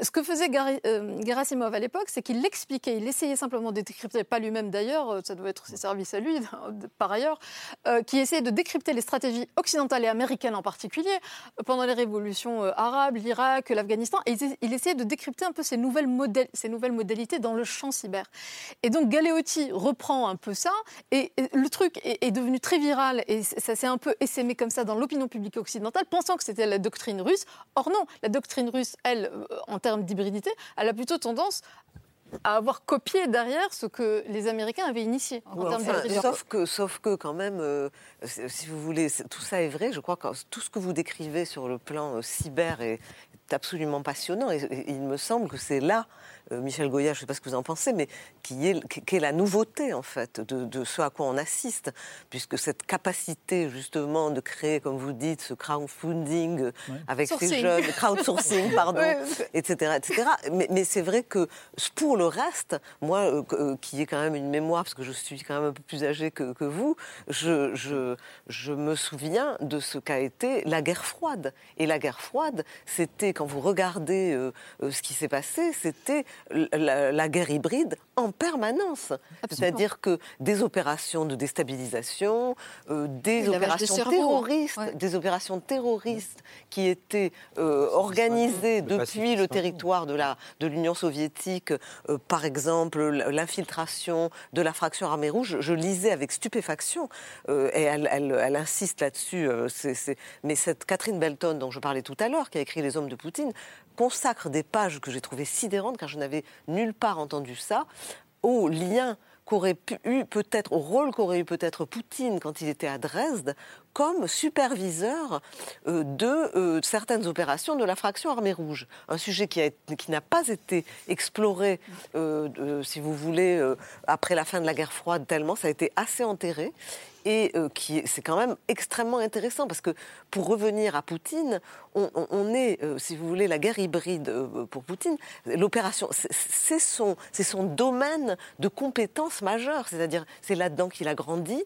Ce que faisait euh, Gerasimov à l'époque, c'est qu'il l'expliquait. Il essayait simplement de décrypter, pas lui-même d'ailleurs, euh, ça doit être ses services à lui, par ailleurs, euh, qui essayait de décrypter les stratégies occidentales et américaines en particulier pendant les révolutions arabes, l'Irak, l'Afghanistan. Et il essayait de décrypter un peu ces nouvelles, modèles, ces nouvelles modalités dans le champ cyber. Et donc Galeotti reprend un peu ça, et le truc est, devenu très viral, et ça s'est un peu essaimé comme ça dans l'opinion publique occidentale, pensant que c'était la doctrine russe. Or non, la doctrine russe, elle, en termes d'hybridité, elle a plutôt tendance à avoir copié derrière ce que les Américains avaient initié en termes sauf que, sauf que quand même, euh, si vous voulez, tout ça est vrai. Je crois que tout ce que vous décrivez sur le plan euh, cyber est, absolument passionnant. et il me semble que c'est là Michel Goya, je ne sais pas ce que vous en pensez, mais qui est, qui est la nouveauté en fait de, ce à quoi on assiste, puisque cette capacité justement de créer, comme vous dites, ce crowdfunding avec ces jeunes, crowdsourcing, pardon, etc., etc. Mais, c'est vrai que pour le reste, moi, euh, euh, qui ai quand même une mémoire, parce que je suis quand même un peu plus âgée que, vous, je, je, je me souviens de ce qu'a été la guerre froide. Et la guerre froide, c'était quand vous regardez ce qui s'est passé, c'était la, guerre hybride en permanence. C'est-à-dire que des opérations de déstabilisation, euh, des, opérations terroristes, des opérations terroristes qui étaient euh, organisées depuis le territoire de l'Union de soviétique, euh, par exemple l'infiltration de la fraction armée rouge, je lisais avec stupéfaction, et elle, elle insiste là-dessus, mais cette Catherine Belton dont je parlais tout à l'heure, qui a écrit Les hommes de Poutine, consacre des pages que j'ai trouvées sidérantes, car je n'avais nulle part entendu ça, au lien qu'aurait eu peut-être, au rôle qu'aurait eu peut-être Poutine quand il était à Dresde, comme superviseur euh, de euh, certaines opérations de la fraction armée rouge. Un sujet qui, n'a pas été exploré, euh, si vous voulez, après la fin de la guerre froide, tellement ça a été assez enterré et euh, qui c'est quand même extrêmement intéressant parce que pour revenir à Poutine, on, est, euh, si vous voulez, la guerre hybride euh, pour Poutine, l'opération, c'est son, c'est son domaine de compétence majeure, c'est-à-dire c'est là-dedans qu'il a grandi.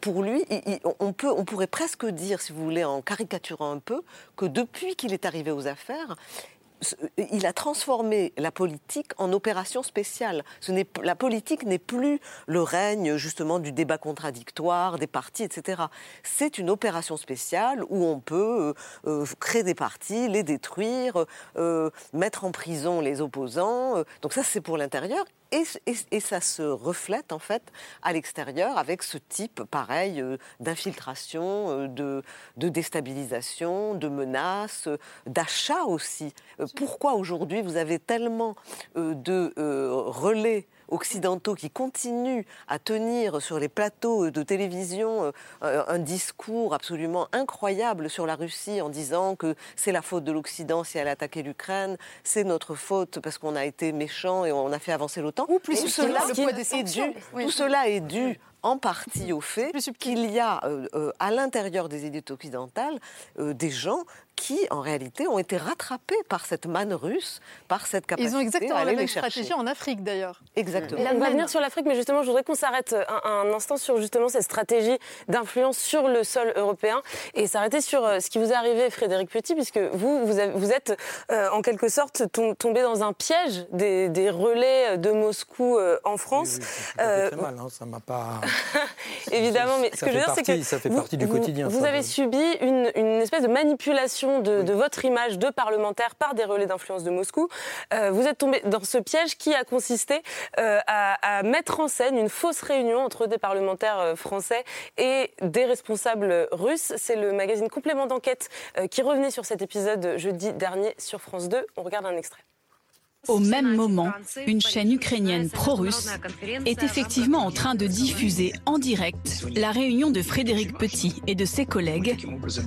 pour lui, on, peut, on pourrait presque dire, si vous voulez, en caricaturant un peu, que depuis qu'il est arrivé aux affaires, il a transformé la politique en opération spéciale. La politique n'est plus le règne justement du débat contradictoire, des partis, etc. C'est une opération spéciale où on peut euh, euh, créer des partis, les détruire, euh, mettre en prison les opposants. Donc ça, c'est pour l'intérieur. Et, ça se reflète en fait à l'extérieur avec ce type pareil euh, d'infiltration, euh, de, de, déstabilisation, de menaces, d'achat aussi. Euh, pourquoi aujourd'hui vous avez tellement de relais occidentaux qui continuent à tenir sur les plateaux de télévision euh, un discours absolument incroyable sur la Russie en disant que c'est la faute de l'Occident si elle a attaqué l'Ukraine, c'est notre faute parce qu'on a été méchant et on a fait avancer l'OTAN. Ou plus tout cela, est dû, tout cela est dû en partie au fait qu'il y a euh, euh, à l'intérieur des élites occidentales des gens qui, en réalité, ont été rattrapés par cette manne russe, par cette capacité Ils ont exactement la même stratégie en Afrique, d'ailleurs. Exactement. on va venir sur l'Afrique, mais justement, je voudrais qu'on s'arrête un, instant sur justement cette stratégie d'influence sur le sol européen et s'arrêter sur euh, ce qui vous est arrivé, Frédéric Petit, puisque vous, vous, êtes euh, en quelque sorte tombé dans un piège des, relais de Moscou euh, en France. Oui, ça fait mal, hein, ça m'a pas... Évidemment, mais ce que je veux dire, c'est que ça fait partie du quotidien. Vous avez subi une, une espèce de manipulation de, votre image de parlementaire par des relais d'influence de Moscou. Euh, vous êtes tombé dans ce piège qui a consisté euh, à, mettre en scène une fausse réunion entre des parlementaires euh, français et des responsables russes. C'est le magazine Complément d'enquête qui revenait sur cet épisode jeudi dernier sur France 2. On regarde un extrait. Au même moment, une chaîne ukrainienne pro-russe est effectivement en train de diffuser en direct la réunion de Frédéric Petit et de ses collègues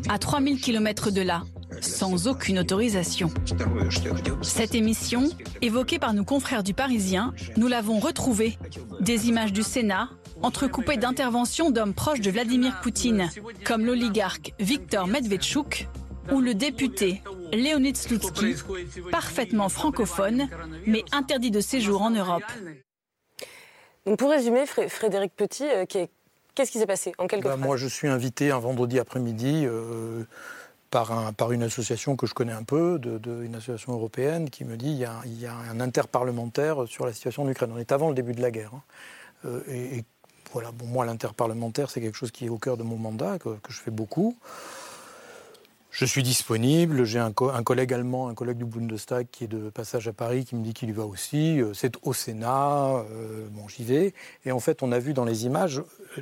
à 3000 km de là, sans aucune autorisation. Cette émission, évoquée par nos confrères du Parisien, nous l'avons retrouvée. Des images du Sénat, entrecoupées d'interventions d'hommes proches de Vladimir Poutine, comme l'oligarque Viktor Medvedchuk ou le député Leonid Slutsky, parfaitement francophone, mais interdit de séjour en Europe. Donc pour résumer, Frédéric Petit, euh, qu'est-ce qui s'est passé en quelques bah, phrases? Moi, je suis invité un vendredi après-midi euh, par, un, par, une association que je connais un peu, de, une association européenne, qui me dit qu'il y, a, un interparlementaire sur la situation en Ukraine. On est avant le début de la guerre. Hein. Euh, et, voilà, bon, moi, l'interparlementaire, c'est quelque chose qui est au cœur de mon mandat, que, que je fais beaucoup. Je suis disponible. J'ai un, collègue allemand, un collègue du Bundestag qui est de passage à Paris, qui me dit qu'il y va aussi. Euh, c'est au Sénat. Euh, bon, j'y vais. Et en fait, on a vu dans les images. Euh,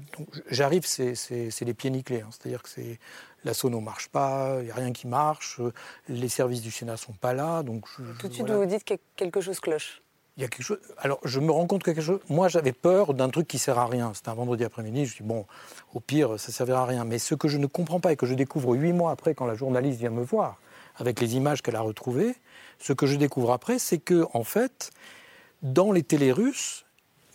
j'arrive, c'est les pieds nickelés. Hein. C'est-à-dire que c'est la sono marche pas, il n'y a rien qui marche, les services du Sénat sont pas là. Donc Tout de suite, vous vous dites que quelque chose cloche Alors, je me rends compte que quelque chose. Moi, j'avais peur d'un truc qui sert à rien. C'était un vendredi après-midi. Je dis bon, au pire, ça servira à rien. Mais ce que je ne comprends pas et que je découvre huit mois après, quand la journaliste vient me voir avec les images qu'elle a retrouvées, ce que je découvre après, c'est que en fait, dans les télés russes,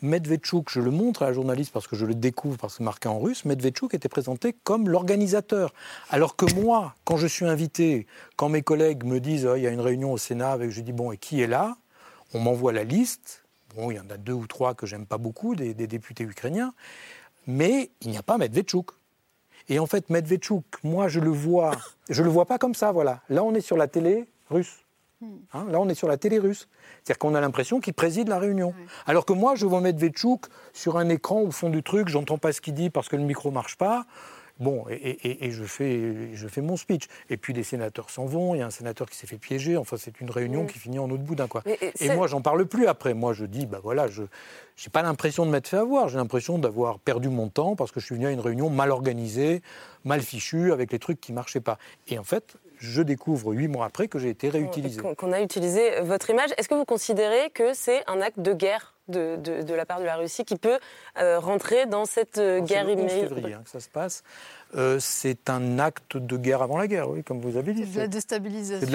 Medvedchuk, je le montre à la journaliste parce que je le découvre parce que marqué en russe, Medvedchuk était présenté comme l'organisateur. Alors que moi, quand je suis invité, quand mes collègues me disent oh, il y a une réunion au Sénat, avec, je dis bon, et qui est là? On m'envoie la liste. Bon, il y en a deux ou trois que j'aime pas beaucoup, des, députés ukrainiens. Mais il n'y a pas Medvedchuk. Et en fait, Medvedchuk, moi, je le vois, je le vois pas comme ça, voilà. Là, on est sur la télé russe. Hmm. Hein, là, on est sur la télé russe. C'est-à-dire qu'on a l'impression qu'il préside la réunion. Alors que moi, je vois Medvedchuk sur un écran au fond du truc, j'entends pas ce qu'il dit parce que le micro marche pas. Bon, et, je, fais, je fais mon speech. Et puis les sénateurs s'en vont, il y a un sénateur qui s'est fait piéger, enfin c'est une réunion qui finit en autre boudin. Quoi. Et, moi, j'en parle plus après. Moi, je dis, bah voilà, je n'ai pas l'impression de m'être fait avoir, j'ai l'impression d'avoir perdu mon temps parce que je suis venu à une réunion mal organisée, mal fichue, avec les trucs qui ne marchaient pas. Et en fait, je découvre huit mois après que j'ai été réutilisé. Qu'on a utilisé votre image. Est-ce que vous considérez que c'est un acte de guerre? De, de, la part de la Russie qui peut euh, rentrer dans cette euh, guerre immédiate. C'est février hein, que ça se passe. Euh, c'est un acte de guerre avant la guerre, oui, comme vous avez dit. C'est de la déstabilisation. C'est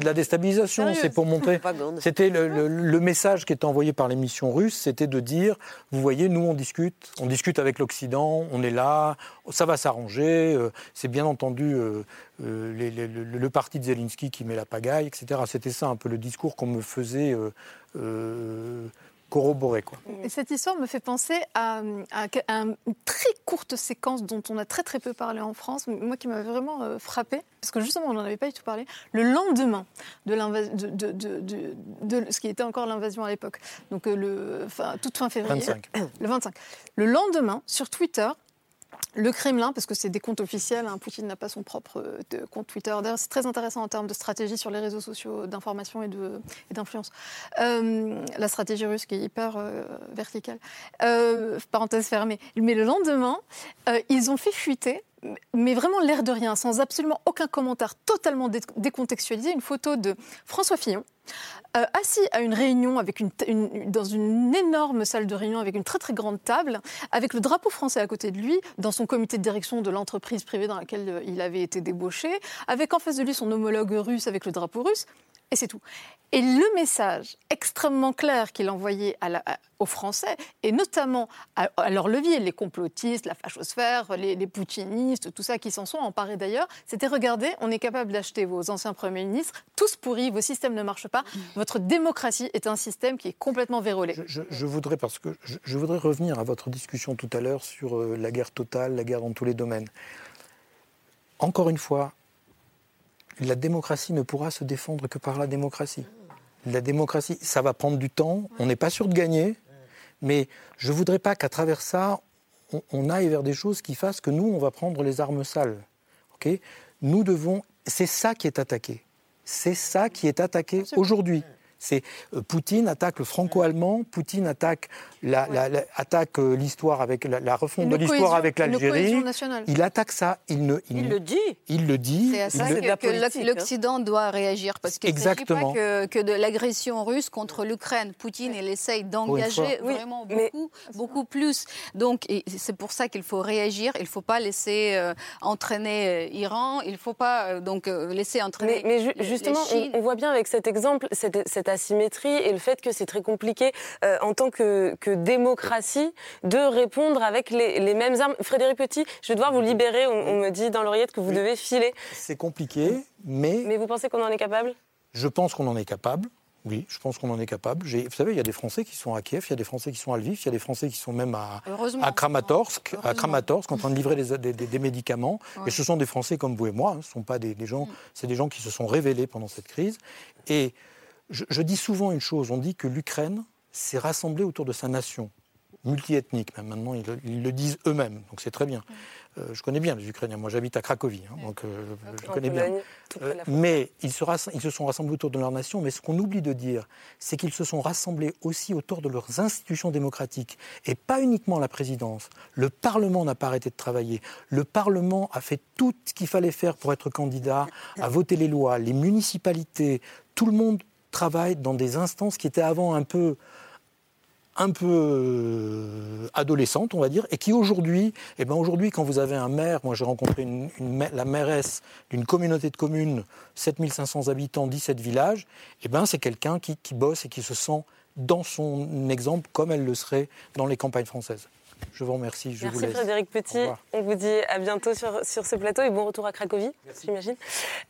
de la, déstabilisation. C'est pour montrer. C'était le, message qui était envoyé par les missions russes, c'était de dire, vous voyez, nous on discute, on discute avec l'Occident, on est là, ça va s'arranger. c'est bien entendu le, parti de Zelensky qui met la pagaille, etc. C'était ça un peu le discours qu'on me faisait corroborer. Quoi. Et cette histoire me fait penser à, une très courte séquence dont on a très très peu parlé en France, moi qui m'avait vraiment frappée, frappé, parce que justement on n'en avait pas du tout parlé, le lendemain de, de, de, de ce qui était encore l'invasion à l'époque, donc euh, toute fin février, 25. le 25. Le lendemain, sur Twitter, le Kremlin, parce que c'est des comptes officiels, hein, Poutine n'a pas son propre euh, compte Twitter. D'ailleurs, c'est très intéressant en termes de stratégie sur les réseaux sociaux d'information et d'influence. Euh, la stratégie russe qui est hyper euh, verticale. parenthèse fermée. Mais le lendemain, ils ont fait fuiter mais vraiment l'air de rien, sans absolument aucun commentaire, totalement décontextualisé, une photo de François Fillon, euh, assis à une réunion avec une, dans une énorme salle de réunion avec une très très grande table, avec le drapeau français à côté de lui, dans son comité de direction de l'entreprise privée dans laquelle euh, il avait été débauché, avec en face de lui son homologue russe avec le drapeau russe, et c'est tout. Et le message extrêmement clair qu'il envoyait à aux Français, et notamment à, leur levier, les complotistes, la fachosphère, les, les poutinistes, tout ça qui s'en sont emparés d'ailleurs, c'était regardez, on est capable d'acheter vos anciens premiers ministres, tous pourris, vos systèmes ne marchent pas, votre démocratie est un système qui est complètement vérolé. Je, voudrais, parce que je, voudrais revenir à votre discussion tout à l'heure sur euh, la guerre totale, la guerre dans tous les domaines. Encore une fois, la démocratie ne pourra se défendre que par la démocratie. La démocratie, ça va prendre du temps, on n'est pas sûr de gagner, mais je ne voudrais pas qu'à travers ça, on, aille vers des choses qui fassent que nous, on va prendre les armes sales. nous devons, c'est ça qui est attaqué. C'est ça qui est attaqué aujourd'hui. C'est euh, Poutine attaque le franco-allemand, Poutine attaque la, attaque euh, l'histoire avec la, refonte de l'histoire avec l'Algérie. Il attaque ça. Il, ne, il, le dit. Il le dit. C'est à ça que, hein. l'Occident doit réagir parce qu'il ne s'agit pas que, que de l'agression russe contre l'Ukraine. Poutine, il essaye d'engager vraiment beaucoup, beaucoup plus. Donc, c'est pour ça qu'il faut réagir. Il ne faut pas laisser euh, entraîner Iran. Il ne faut pas donc laisser entraîner. Mais, mais justement, on, voit bien avec cet exemple cette, cette asymétrie et le fait que c'est très compliqué en tant que, que démocratie de répondre avec les, mêmes armes. Frédéric Petit, je vais devoir vous libérer. On, me dit dans l'oreillette que vous devez filer. C'est compliqué, mais. Mais vous pensez qu'on en est capable? Je pense qu'on en est capable. Oui, je pense qu'on en est capable. Vous savez, il y a des Français qui sont à Kiev, il y a des Français qui sont à Lviv, il y a des Français qui sont même à, à Kramatorsk, à Kramatorsk, en train de livrer des, médicaments. Et ce sont des Français comme vous et moi. Hein. Ce sont pas des, gens. Mm. C'est des gens qui se sont révélés pendant cette crise. Et je, je dis souvent une chose. On dit que l'Ukraine s'est rassemblé autour de sa nation, multiethnique même. Maintenant, ils, le disent eux-mêmes, donc c'est très bien. Euh, je connais bien les Ukrainiens. Moi, j'habite à Cracovie, hein, donc euh, je connais bien. Euh, mais ils se, ils se, sont rassemblés autour de leur nation. Mais ce qu'on oublie de dire, c'est qu'ils se sont rassemblés aussi autour de leurs institutions démocratiques, et pas uniquement la présidence. Le Parlement n'a pas arrêté de travailler. Le Parlement a fait tout ce qu'il fallait faire pour être candidat, a voté les lois, les municipalités, tout le monde travaille dans des instances qui étaient avant un peu un peu euh, adolescentes, on va dire, et qui aujourd'hui, eh ben aujourd'hui, quand vous avez un maire, moi j'ai rencontré la mairesse d'une communauté de communes, 7500 habitants, 17 villages, eh ben c'est quelqu'un qui bosse et qui se sent dans son exemple comme elle le serait dans les campagnes françaises. Je vous remercie. Je Merci Frédéric Petit. On vous dit à bientôt sur, sur ce plateau et bon retour à Cracovie, j'imagine.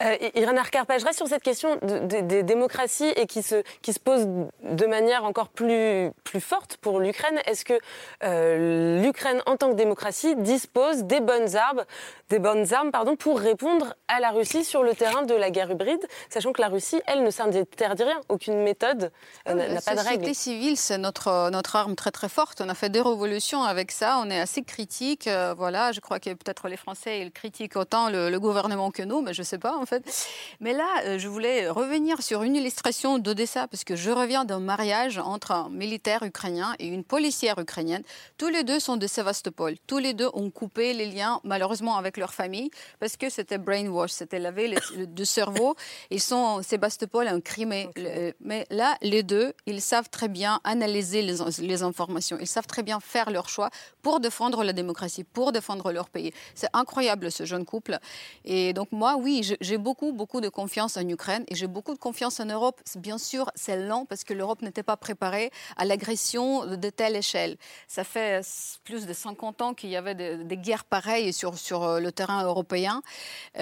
Euh, Irène Arcarpage, je reste sur cette question des démocraties et qui se, qui se pose de manière encore plus, plus forte pour l'Ukraine. Est-ce que euh, l'Ukraine, en tant que démocratie, dispose des bonnes armes, des bonnes armes pardon, pour répondre à la Russie sur le terrain de la guerre hybride, sachant que la Russie, elle, ne s'interdit rien, aucune méthode euh, n'a pas de règles. La société civile, c'est notre, notre arme très très forte. On a fait des révolutions avec ça, on est assez critique. Euh, voilà, je crois que peut-être les Français ils critiquent autant le, gouvernement que nous, mais je ne sais pas en fait. Mais là, euh, je voulais revenir sur une illustration d'Odessa parce que je reviens d'un mariage entre un militaire ukrainien et une policière ukrainienne. Tous les deux sont de Sébastopol. Tous les deux ont coupé les liens malheureusement avec leur famille parce que c'était brainwash, c'était laver le, cerveau. Ils sont Sébastopol un Crimée. Mais là, les deux, ils savent très bien analyser les, les informations. Ils savent très bien faire leur choix pour défendre la démocratie, pour défendre leur pays. C'est incroyable ce jeune couple. Et donc moi, oui, j'ai beaucoup, beaucoup de confiance en Ukraine et j'ai beaucoup de confiance en Europe. Bien sûr, c'est lent parce que l'Europe n'était pas préparée à l'agression de telle échelle. Ça fait plus de 50 ans qu'il y avait des, guerres pareilles sur, sur euh, le terrain européen.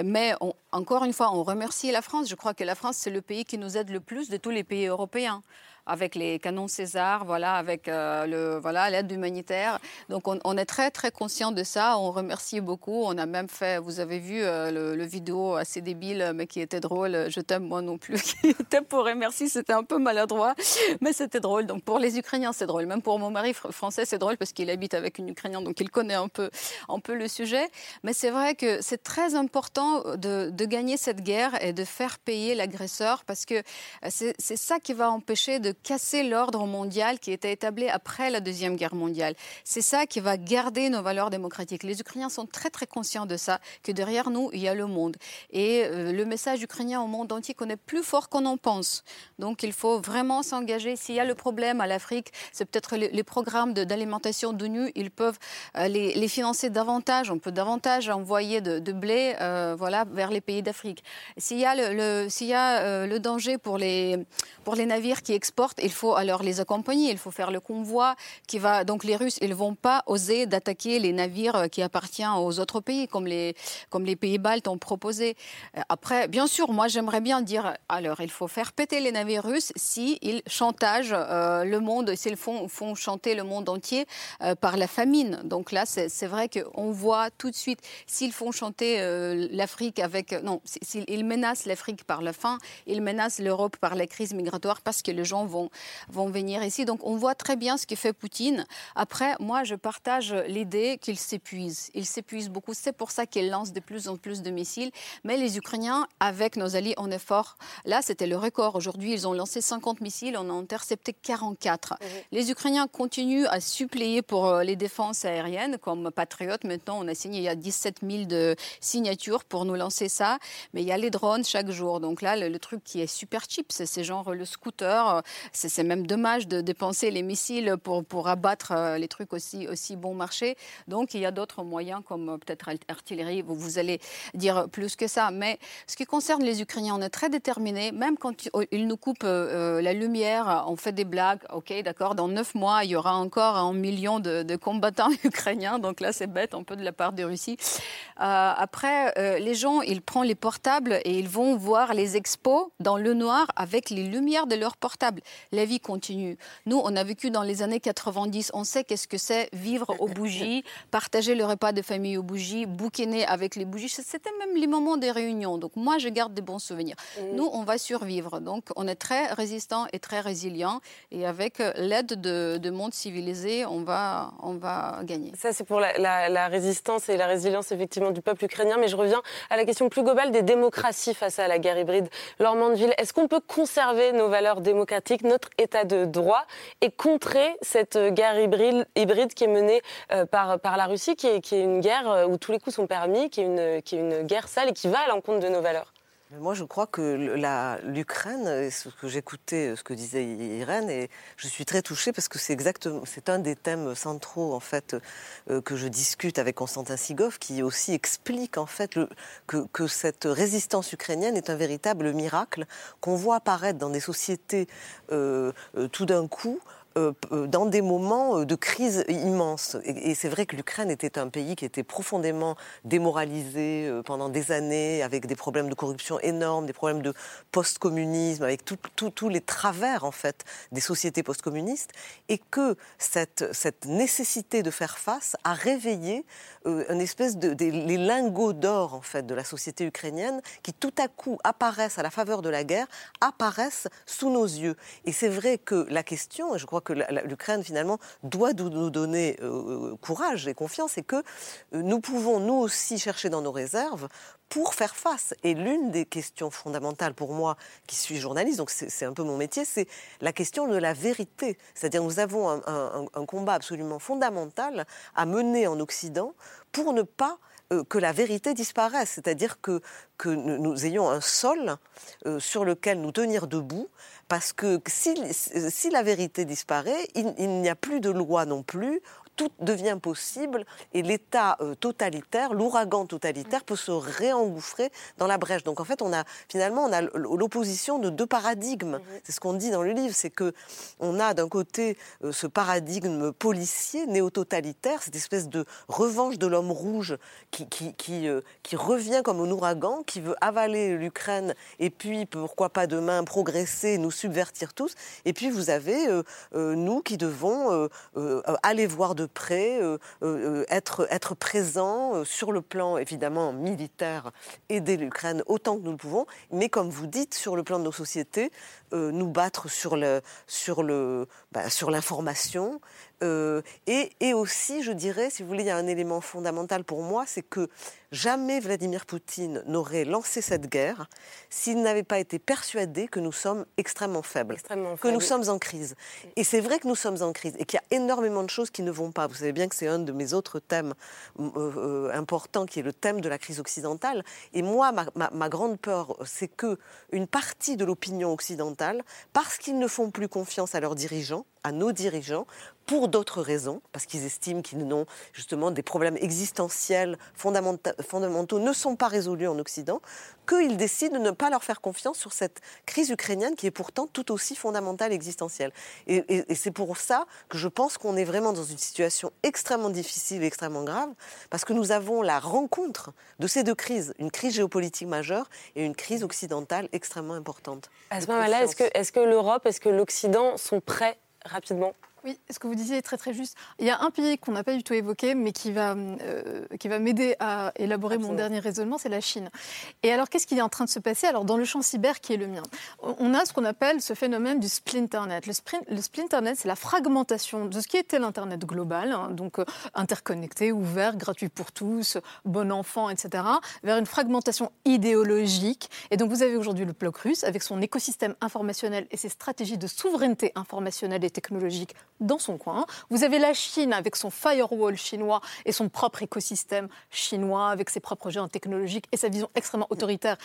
Mais encore une fois, on remercie la France. Je crois que la France, c'est le pays qui nous aide le plus de tous les pays européens avec les canons César, voilà, avec euh, le, voilà, l'aide humanitaire. Donc on, est très très conscient de ça. On remercie beaucoup. On a même fait, vous avez vu euh, le, vidéo assez débile, mais qui était drôle. Je t'aime moi non plus. Qui était pour remercier. C'était un peu maladroit, mais c'était drôle. Donc pour les Ukrainiens, c'est drôle. Même pour mon mari français, c'est drôle parce qu'il habite avec une Ukrainienne, donc il connaît un peu, un peu le sujet. Mais c'est vrai que c'est très important de, gagner cette guerre et de faire payer l'agresseur parce que c'est, c'est ça qui va empêcher de casser l'ordre mondial qui était établi après la Deuxième Guerre mondiale. C'est ça qui va garder nos valeurs démocratiques. Les Ukrainiens sont très très conscients de ça, que derrière nous, il y a le monde. Et euh, le message ukrainien au monde entier qu'on est plus fort qu'on en pense. Donc il faut vraiment s'engager. S'il y a le problème à l'Afrique, c'est peut-être les, programmes d'alimentation d'ONU, ils peuvent euh, les, financer davantage. On peut davantage envoyer de, blé euh, voilà, vers les pays d'Afrique. S'il y a, le, danger pour les navires qui exportent, il faut alors les accompagner, il faut faire le convoi qui va. Donc les Russes, ils vont pas oser d'attaquer les navires qui appartiennent aux autres pays, comme les comme les pays baltes ont proposé. Euh, après, bien sûr, moi j'aimerais bien dire alors il faut faire péter les navires russes si ils chantagent euh, le monde, s'ils font font chanter le monde entier euh, par la famine. Donc là, c'est vrai qu'on voit tout de suite s'ils font chanter l'Afrique avec non, s'ils menacent l'Afrique par la faim, ils menacent l'Europe par la crise migratoire parce que les gens vont, vont venir ici. Donc on voit très bien ce que fait Poutine. Après, moi, je partage l'idée qu'il s'épuise. Il s'épuise beaucoup. C'est pour ça qu'il lance de plus en plus de missiles. Mais les Ukrainiens, avec nos alliés, on est fort. Là, c'était le record. Aujourd'hui, ils ont lancé 50 missiles. On a intercepté 44. Les Ukrainiens continuent à suppléer pour euh, les défenses aériennes, comme Patriot. Maintenant, on a signé il y a 17 000 de signatures pour nous lancer ça. Mais il y a les drones chaque jour. Donc là, le, truc qui est super cheap, c'est genre le scooter. C'est même dommage de dépenser les missiles pour, pour abattre euh, les trucs aussi, aussi bon marché. Donc il y a d'autres moyens comme euh, peut-être artillerie. Vous, vous allez dire plus que ça. Mais ce qui concerne les Ukrainiens, on est très déterminés. Même quand ils nous coupent la lumière, on fait des blagues. OK, d'accord, dans neuf mois, il y aura encore un million de, combattants ukrainiens. Donc là, c'est bête un peu de la part de Russie. Euh, après, euh, les gens, ils prennent les portables et ils vont voir les expos dans le noir avec les lumières de leurs portables. La vie continue. Nous, on a vécu dans les années 90. On sait qu'est-ce que c'est vivre aux bougies, partager le repas de famille aux bougies, bouquiner avec les bougies. C'était même les moments des réunions. Donc moi, je garde des bons souvenirs. Mm. Nous, on va survivre. Donc on est très résistant et très résilient. Et avec euh, l'aide de, de monde civilisé, on va, on va gagner. Ça, c'est pour la, la résistance et la résilience, effectivement, du peuple ukrainien. Mais je reviens à la question plus globale des démocraties face à la guerre hybride. Laure Mandeville, est-ce qu'on peut conserver nos valeurs démocratiques, notre état de droit et contrer cette guerre hybride, hybride qui est menée euh, par, par la Russie, qui est, qui est, une guerre euh, où tous les coups sont permis, qui est une, qui est une guerre sale et qui va à l'encontre de nos valeurs moi, je crois que l'Ukraine, ce que j'écoutais, ce que disait Irène, et je suis très touchée parce que c'est exactement, c'est un des thèmes centraux en fait euh, que je discute avec Constantin Sigov, qui aussi explique en fait que, cette résistance ukrainienne est un véritable miracle qu'on voit apparaître dans des sociétés euh, euh, tout d'un coup. Euh, euh, dans des moments euh, de crise immense. Et, c'est vrai que l'Ukraine était un pays qui était profondément démoralisé pendant des années, avec des problèmes de corruption énormes, des problèmes de post-communisme, avec tous les travers en fait des sociétés post-communistes, et que cette, cette nécessité de faire face a réveillé une espèce de, les lingots d'or en fait de la société ukrainienne qui tout à coup apparaissent à la faveur de la guerre, apparaissent sous nos yeux. Et c'est vrai que la question, et je crois que l'Ukraine finalement doit nous donner euh, courage et confiance, et que euh, nous pouvons nous aussi chercher dans nos réserves pour faire face. Et l'une des questions fondamentales pour moi, qui suis journaliste, donc c'est un peu mon métier, c'est la question de la vérité. C'est-à-dire nous avons un, combat absolument fondamental à mener en Occident pour ne pas euh, que la vérité disparaisse, c'est-à-dire que, que nous ayons un sol euh, sur lequel nous tenir debout, parce que si, si la vérité disparaît, il n'y a plus de loi non plus, tout devient possible et l'État euh, totalitaire, l'ouragan totalitaire peut se réengouffrer dans la brèche. Donc en fait, on a finalement on a l'opposition de deux paradigmes. Mhm. C'est ce qu'on dit dans le livre, c'est que on a d'un côté euh, ce paradigme policier néo-totalitaire, cette espèce de revanche de l'homme rouge qui qui, qui, euh, qui revient comme un ouragan, qui veut avaler l'Ukraine et puis pourquoi pas demain progresser, nous subvertir tous. Et puis vous avez nous qui devons aller voir de de près, euh, euh, être, être présent euh, sur le plan évidemment militaire, aider l'Ukraine autant que nous le pouvons, mais comme vous dites, sur le plan de nos sociétés, nous battre sur le sur le bah, l'information et, et, aussi, je dirais, si vous voulez, il y a un élément fondamental pour moi, c'est que jamais Vladimir Poutine n'aurait lancé cette guerre s'il n'avait pas été persuadé que nous sommes extrêmement faibles, que nous sommes en crise. Et c'est vrai que nous sommes en crise et qu'il y a énormément de choses qui ne vont pas. Vous savez bien que c'est un de mes autres thèmes euh, euh, importants qui est le thème de la crise occidentale. Et moi, ma, ma grande peur, c'est que une partie de l'opinion occidentale, parce qu'ils ne font plus confiance à leurs dirigeants, à nos dirigeants, pour d'autres raisons, parce qu'ils estiment qu'ils n'ont justement des problèmes existentiels fondamentaux ne sont pas résolus en Occident, qu'ils décident de ne pas leur faire confiance sur cette crise ukrainienne qui est pourtant tout aussi fondamentale et existentielle. Et, c'est pour ça que je pense qu'on est vraiment dans une situation extrêmement difficile et extrêmement grave, parce que nous avons la rencontre de ces deux crises, une crise géopolitique majeure et une crise occidentale extrêmement importante. À ce moment-là, est-ce que, est -ce que l'Europe, est-ce que l'Occident sont prêts rapidement? Oui, ce que vous disiez est très très juste. Il y a un pays qu'on n'a pas du tout évoqué, mais qui va, euh, qui va m'aider à élaborer mon dernier raisonnement, c'est la Chine. Et alors, qu'est-ce qui est en train de se passer Alors, dans le champ cyber qui est le mien, on a ce qu'on appelle ce phénomène du splinternet. Le, sprint, le splinternet, c'est la fragmentation de ce qui était l'Internet global, hein, donc euh, interconnecté, ouvert, gratuit pour tous, bon enfant, etc., vers une fragmentation idéologique. Et donc, vous avez aujourd'hui le bloc russe avec son écosystème informationnel et ses stratégies de souveraineté informationnelle et technologique dans son coin. Vous avez la Chine avec son firewall chinois et son propre écosystème chinois avec ses propres géants technologiques et sa vision extrêmement autoritaire,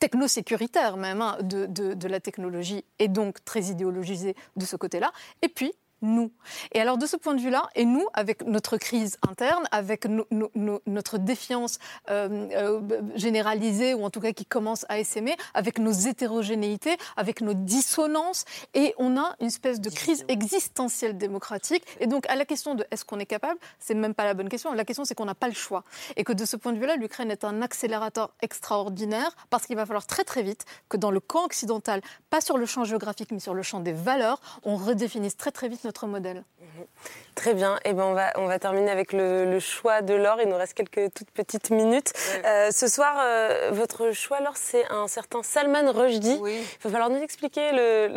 techno-sécuritaire même, hein, de, de la technologie et donc très idéologisée de ce côté-là. Et puis, nous. Et alors de ce point de vue-là, et nous, avec notre crise interne, avec notre défiance euh, euh, généralisée, ou en tout cas qui commence à essaimer, avec nos hétérogénéités, avec nos dissonances, et on a une espèce de crise existentielle démocratique. Et donc à la question de est-ce qu'on est capable, c'est même pas la bonne question. La question c'est qu'on n'a pas le choix. Et que de ce point de vue-là, l'Ukraine est un accélérateur extraordinaire, parce qu'il va falloir très très vite que dans le camp occidental, pas sur le champ géographique, mais sur le champ des valeurs, on redéfinisse très très vite notre modèle. Très bien. Et eh ben on va on va terminer avec le, choix de l'or. Il nous reste quelques toutes petites minutes. Euh, ce soir, euh, votre choix l'or, c'est un certain Salman Rushdie. Il va falloir nous expliquer le.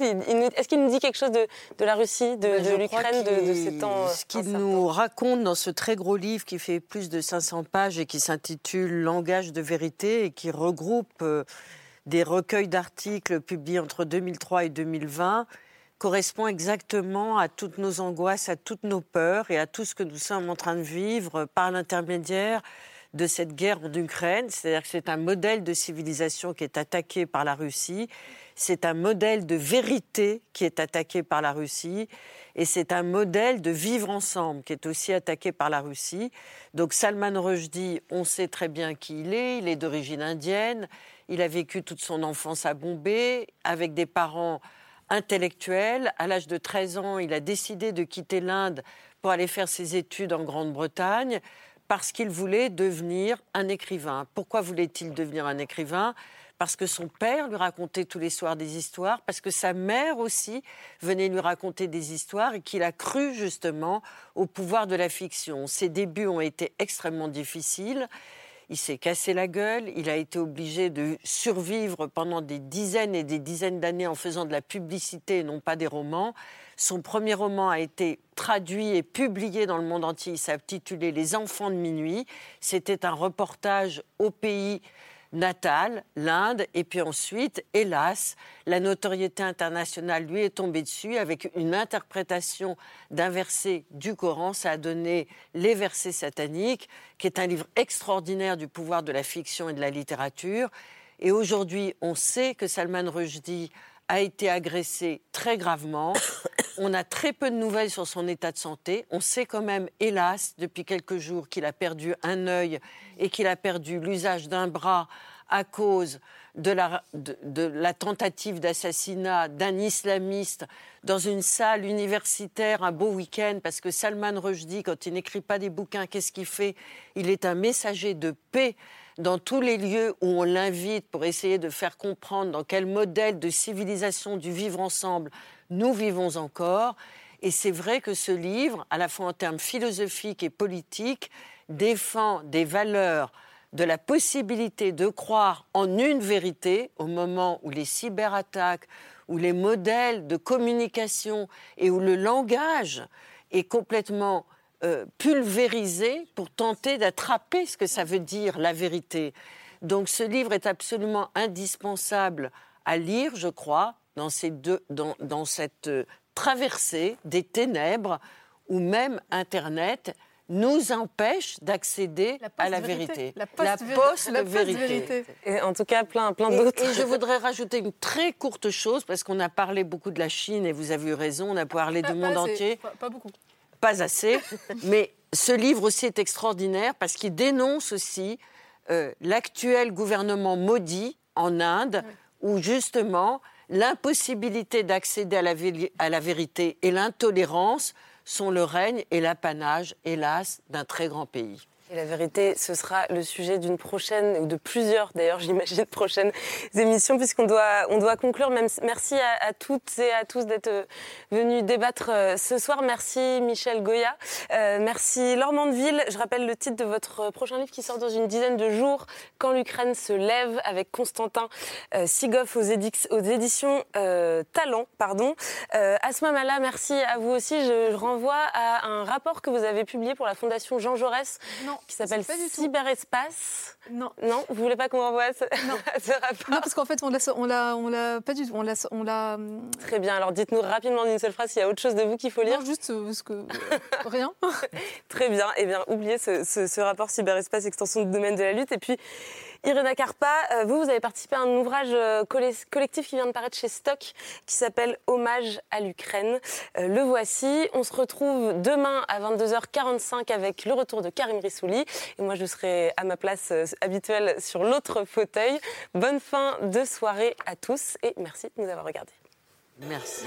Est-ce qu'il nous dit quelque chose de, de la Russie, de, ben, de l'Ukraine, de, ces temps Ce qu'il nous raconte dans ce très gros livre qui fait plus de 500 pages et qui s'intitule Langage de vérité et qui regroupe euh, des recueils d'articles publiés entre 2003 et 2020 correspond exactement à toutes nos angoisses, à toutes nos peurs et à tout ce que nous sommes en train de vivre par l'intermédiaire de cette guerre en Ukraine. C'est-à-dire que c'est un modèle de civilisation qui est attaqué par la Russie, c'est un modèle de vérité qui est attaqué par la Russie, et c'est un modèle de vivre ensemble qui est aussi attaqué par la Russie. Donc Salman Rushdie, on sait très bien qui il est, il est d'origine indienne, il a vécu toute son enfance à Bombay avec des parents intellectuel. À l'âge de 13 ans, il a décidé de quitter l'Inde pour aller faire ses études en Grande-Bretagne parce qu'il voulait devenir un écrivain. Pourquoi voulait-il devenir un écrivain? Parce que son père lui racontait tous les soirs des histoires, parce que sa mère aussi venait lui raconter des histoires et qu'il a cru justement au pouvoir de la fiction. Ses débuts ont été extrêmement difficiles il s'est cassé la gueule, il a été obligé de survivre pendant des dizaines et des dizaines d'années en faisant de la publicité et non pas des romans. Son premier roman a été traduit et publié dans le monde entier. Il s'intitulait Les enfants de minuit. C'était un reportage au pays natal, l'Inde, et puis ensuite, hélas, la notoriété internationale lui est tombée dessus avec une interprétation d'un verset du Coran. Ça a donné Les versets sataniques, qui est un livre extraordinaire du pouvoir de la fiction et de la littérature. Et aujourd'hui, on sait que Salman Rushdie a été agressé très gravement. On a très peu de nouvelles sur son état de santé. On sait quand même, hélas, depuis quelques jours, qu'il a perdu un œil et qu'il a perdu l'usage d'un bras à cause de la, de, la tentative d'assassinat d'un islamiste dans une salle universitaire un beau week-end, parce que Salman Rushdie, quand il n'écrit pas des bouquins, qu'est-ce qu'il fait? Il est un messager de paix dans tous les lieux où on l'invite pour essayer de faire comprendre dans quel modèle de civilisation du vivre ensemble nous vivons encore. Et c'est vrai que ce livre, à la fois en termes philosophiques et politiques, défend des valeurs de la possibilité de croire en une vérité au moment où les cyberattaques, où les modèles de communication et où le langage est complètement euh, pulvérisé pour tenter d'attraper ce que ça veut dire la vérité. Donc ce livre est absolument indispensable à lire, je crois, dans, ces deux, dans, dans cette euh, traversée des ténèbres où même Internet nous empêche d'accéder à la vérité. La post-vérité. et en tout cas, plein, plein d'autres. Et je voudrais rajouter une très courte chose, parce qu'on a parlé beaucoup de la Chine, et vous avez eu raison, on a parlé du monde entier. Pas, beaucoup. Pas assez. mais ce livre aussi est extraordinaire, parce qu'il dénonce aussi euh, l'actuel gouvernement maudit en Inde, où justement l'impossibilité d'accéder à, la vérité et l'intolérance sont le règne et l'apanage, hélas, d'un très grand pays. Et la vérité, ce sera le sujet d'une prochaine, ou de plusieurs d'ailleurs, j'imagine, prochaines émissions, puisqu'on doit, on doit conclure. Merci à, toutes et à tous d'être euh, venus débattre euh, ce soir. Merci Michel Goya. Euh, merci Laure Mandeville. Je rappelle le titre de votre prochain livre qui sort dans une dizaine de jours, Quand l'Ukraine se lève, avec Constantin Sigoff aux, aux éditions Talent. Pardon. Asma Mala, merci à vous aussi. Je, je renvoie à un rapport que vous avez publié pour la Fondation Jean Jaurès. Non qui s'appelle Cyberespace. Non. Non, vous voulez pas qu'on renvoie ce, non. ce rapport Non, parce qu'en fait, on l'a, on l'a, on l'a pas du tout. On l'a, on l'a. Hum, Très bien. Alors, dites-nous rapidement d'une seule phrase s'il y a autre chose de vous qu'il faut lire. Non, juste euh, ce que rien. Très bien. Eh bien, oubliez ce, ce, ce rapport cyberespace extension du domaine de la lutte. Et puis, Irena Carpa, euh, vous, vous avez participé à un ouvrage euh, collectif qui vient de paraître chez Stock qui s'appelle Hommage à l'Ukraine. Euh, le voici. On se retrouve demain à 22h45 avec le retour de Karim Rissouli. Et moi, je serai à ma place habituelle sur l'autre fauteuil. Bonne fin de soirée à tous et merci de nous avoir regardés. Merci.